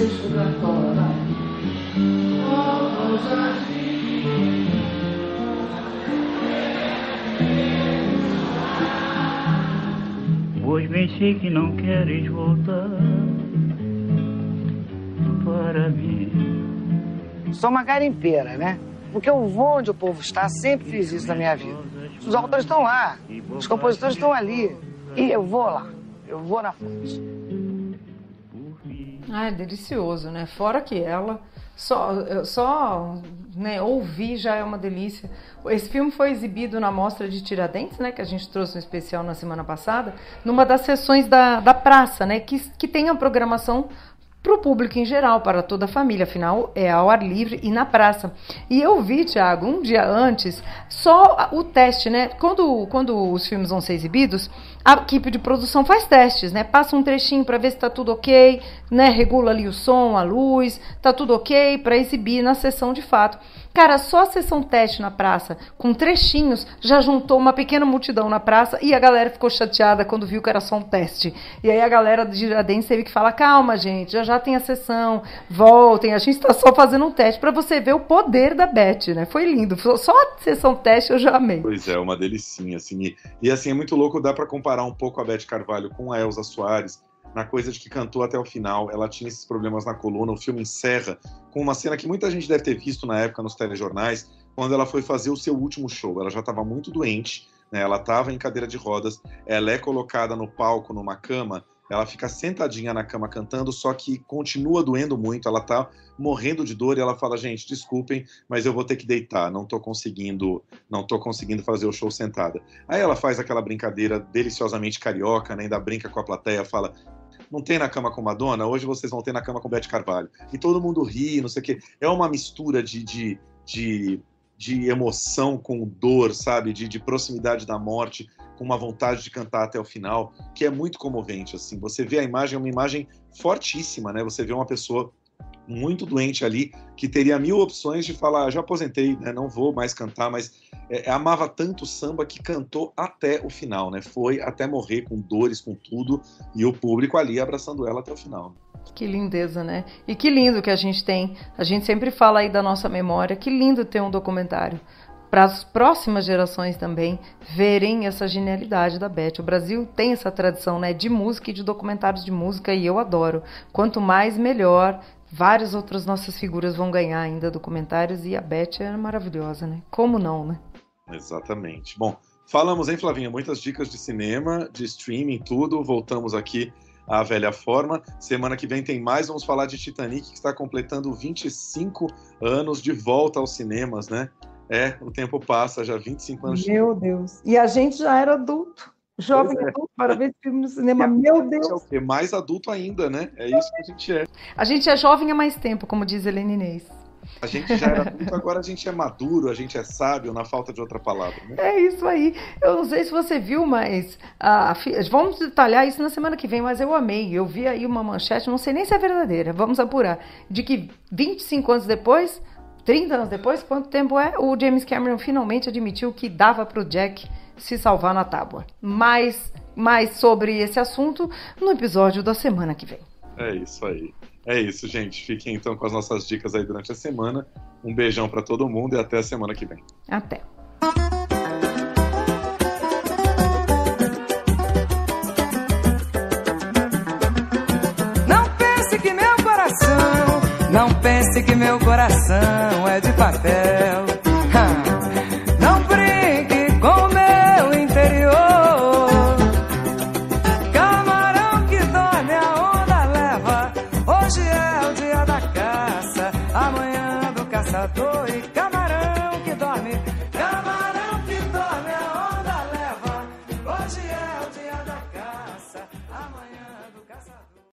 Vai? Oh, jardim. Pois bem sei que não queres voltar para mim. Sou uma garimpeira, né? Porque eu vou onde o povo está, sempre fiz isso na minha vida. Os autores estão lá, os compositores estão ali. E eu vou lá, eu vou na fonte. Ah, é delicioso, né? Fora que ela só, só né, ouvir já é uma delícia. Esse filme foi exibido na Mostra de Tiradentes, né, que a gente trouxe um especial na semana passada, numa das sessões da, da praça, né, que, que tem a programação para o público em geral, para toda a família, afinal é ao ar livre e na praça. E eu vi, Thiago, um dia antes, só o teste, né? Quando, quando os filmes vão ser exibidos, a equipe de produção faz testes, né? Passa um trechinho para ver se está tudo ok, né? Regula ali o som, a luz, tá tudo ok para exibir na sessão de fato. Cara, só a sessão teste na praça, com trechinhos, já juntou uma pequena multidão na praça e a galera ficou chateada quando viu que era só um teste. E aí a galera de Giradentes teve que falar: calma, gente, já já tem a sessão, voltem, a gente está só fazendo um teste para você ver o poder da Beth, né? Foi lindo. Só a sessão teste eu já amei. Pois é, uma delicinha, assim. E, e assim, é muito louco, dá para comparar um pouco a Beth Carvalho com a Elza Soares na coisa de que cantou até o final. Ela tinha esses problemas na coluna. O filme encerra com uma cena que muita gente deve ter visto na época nos telejornais, quando ela foi fazer o seu último show. Ela já estava muito doente, né? ela estava em cadeira de rodas, ela é colocada no palco, numa cama. Ela fica sentadinha na cama cantando, só que continua doendo muito. Ela tá morrendo de dor e ela fala: "Gente, desculpem, mas eu vou ter que deitar. Não tô conseguindo, não tô conseguindo fazer o show sentada". Aí ela faz aquela brincadeira deliciosamente carioca, né? Ainda brinca com a plateia, fala: não tem na cama com Madonna, hoje vocês vão ter na cama com Beth Carvalho. E todo mundo ri, não sei o quê. É uma mistura de, de, de, de emoção com dor, sabe? De, de proximidade da morte, com uma vontade de cantar até o final, que é muito comovente, assim. Você vê a imagem, é uma imagem fortíssima, né? Você vê uma pessoa muito doente ali, que teria mil opções de falar, já aposentei, né, não vou mais cantar, mas é, é, amava tanto o samba que cantou até o final, né? Foi até morrer com dores, com tudo, e o público ali abraçando ela até o final. Que lindeza, né? E que lindo que a gente tem. A gente sempre fala aí da nossa memória. Que lindo ter um documentário para as próximas gerações também verem essa genialidade da Beth. O Brasil tem essa tradição, né, de música e de documentários de música e eu adoro. Quanto mais melhor. Várias outras nossas figuras vão ganhar ainda documentários e a Beth é maravilhosa, né? Como não, né? Exatamente. Bom, falamos, hein, Flavinha? Muitas dicas de cinema, de streaming, tudo. Voltamos aqui à velha forma. Semana que vem tem mais. Vamos falar de Titanic, que está completando 25 anos de volta aos cinemas, né? É, o tempo passa, já 25 anos. Meu Deus. E a gente já era adulto. Jovem é. adulto para ver filme no cinema. Meu Deus. É mais adulto ainda, né? É isso que a gente é. A gente é jovem há mais tempo, como diz Helene Inês. A gente já era adulto, agora a gente é maduro, a gente é sábio, na falta de outra palavra. Né? É isso aí. Eu não sei se você viu, mas ah, vamos detalhar isso na semana que vem, mas eu amei. Eu vi aí uma manchete, não sei nem se é verdadeira, vamos apurar, de que 25 anos depois, 30 anos depois, quanto tempo é? O James Cameron finalmente admitiu que dava para o Jack se salvar na tábua. Mais, mais sobre esse assunto no episódio da semana que vem. É isso aí. É isso, gente. Fiquem então com as nossas dicas aí durante a semana. Um beijão para todo mundo e até a semana que vem. Até. Não pense que meu coração, não pense que meu coração é de papel.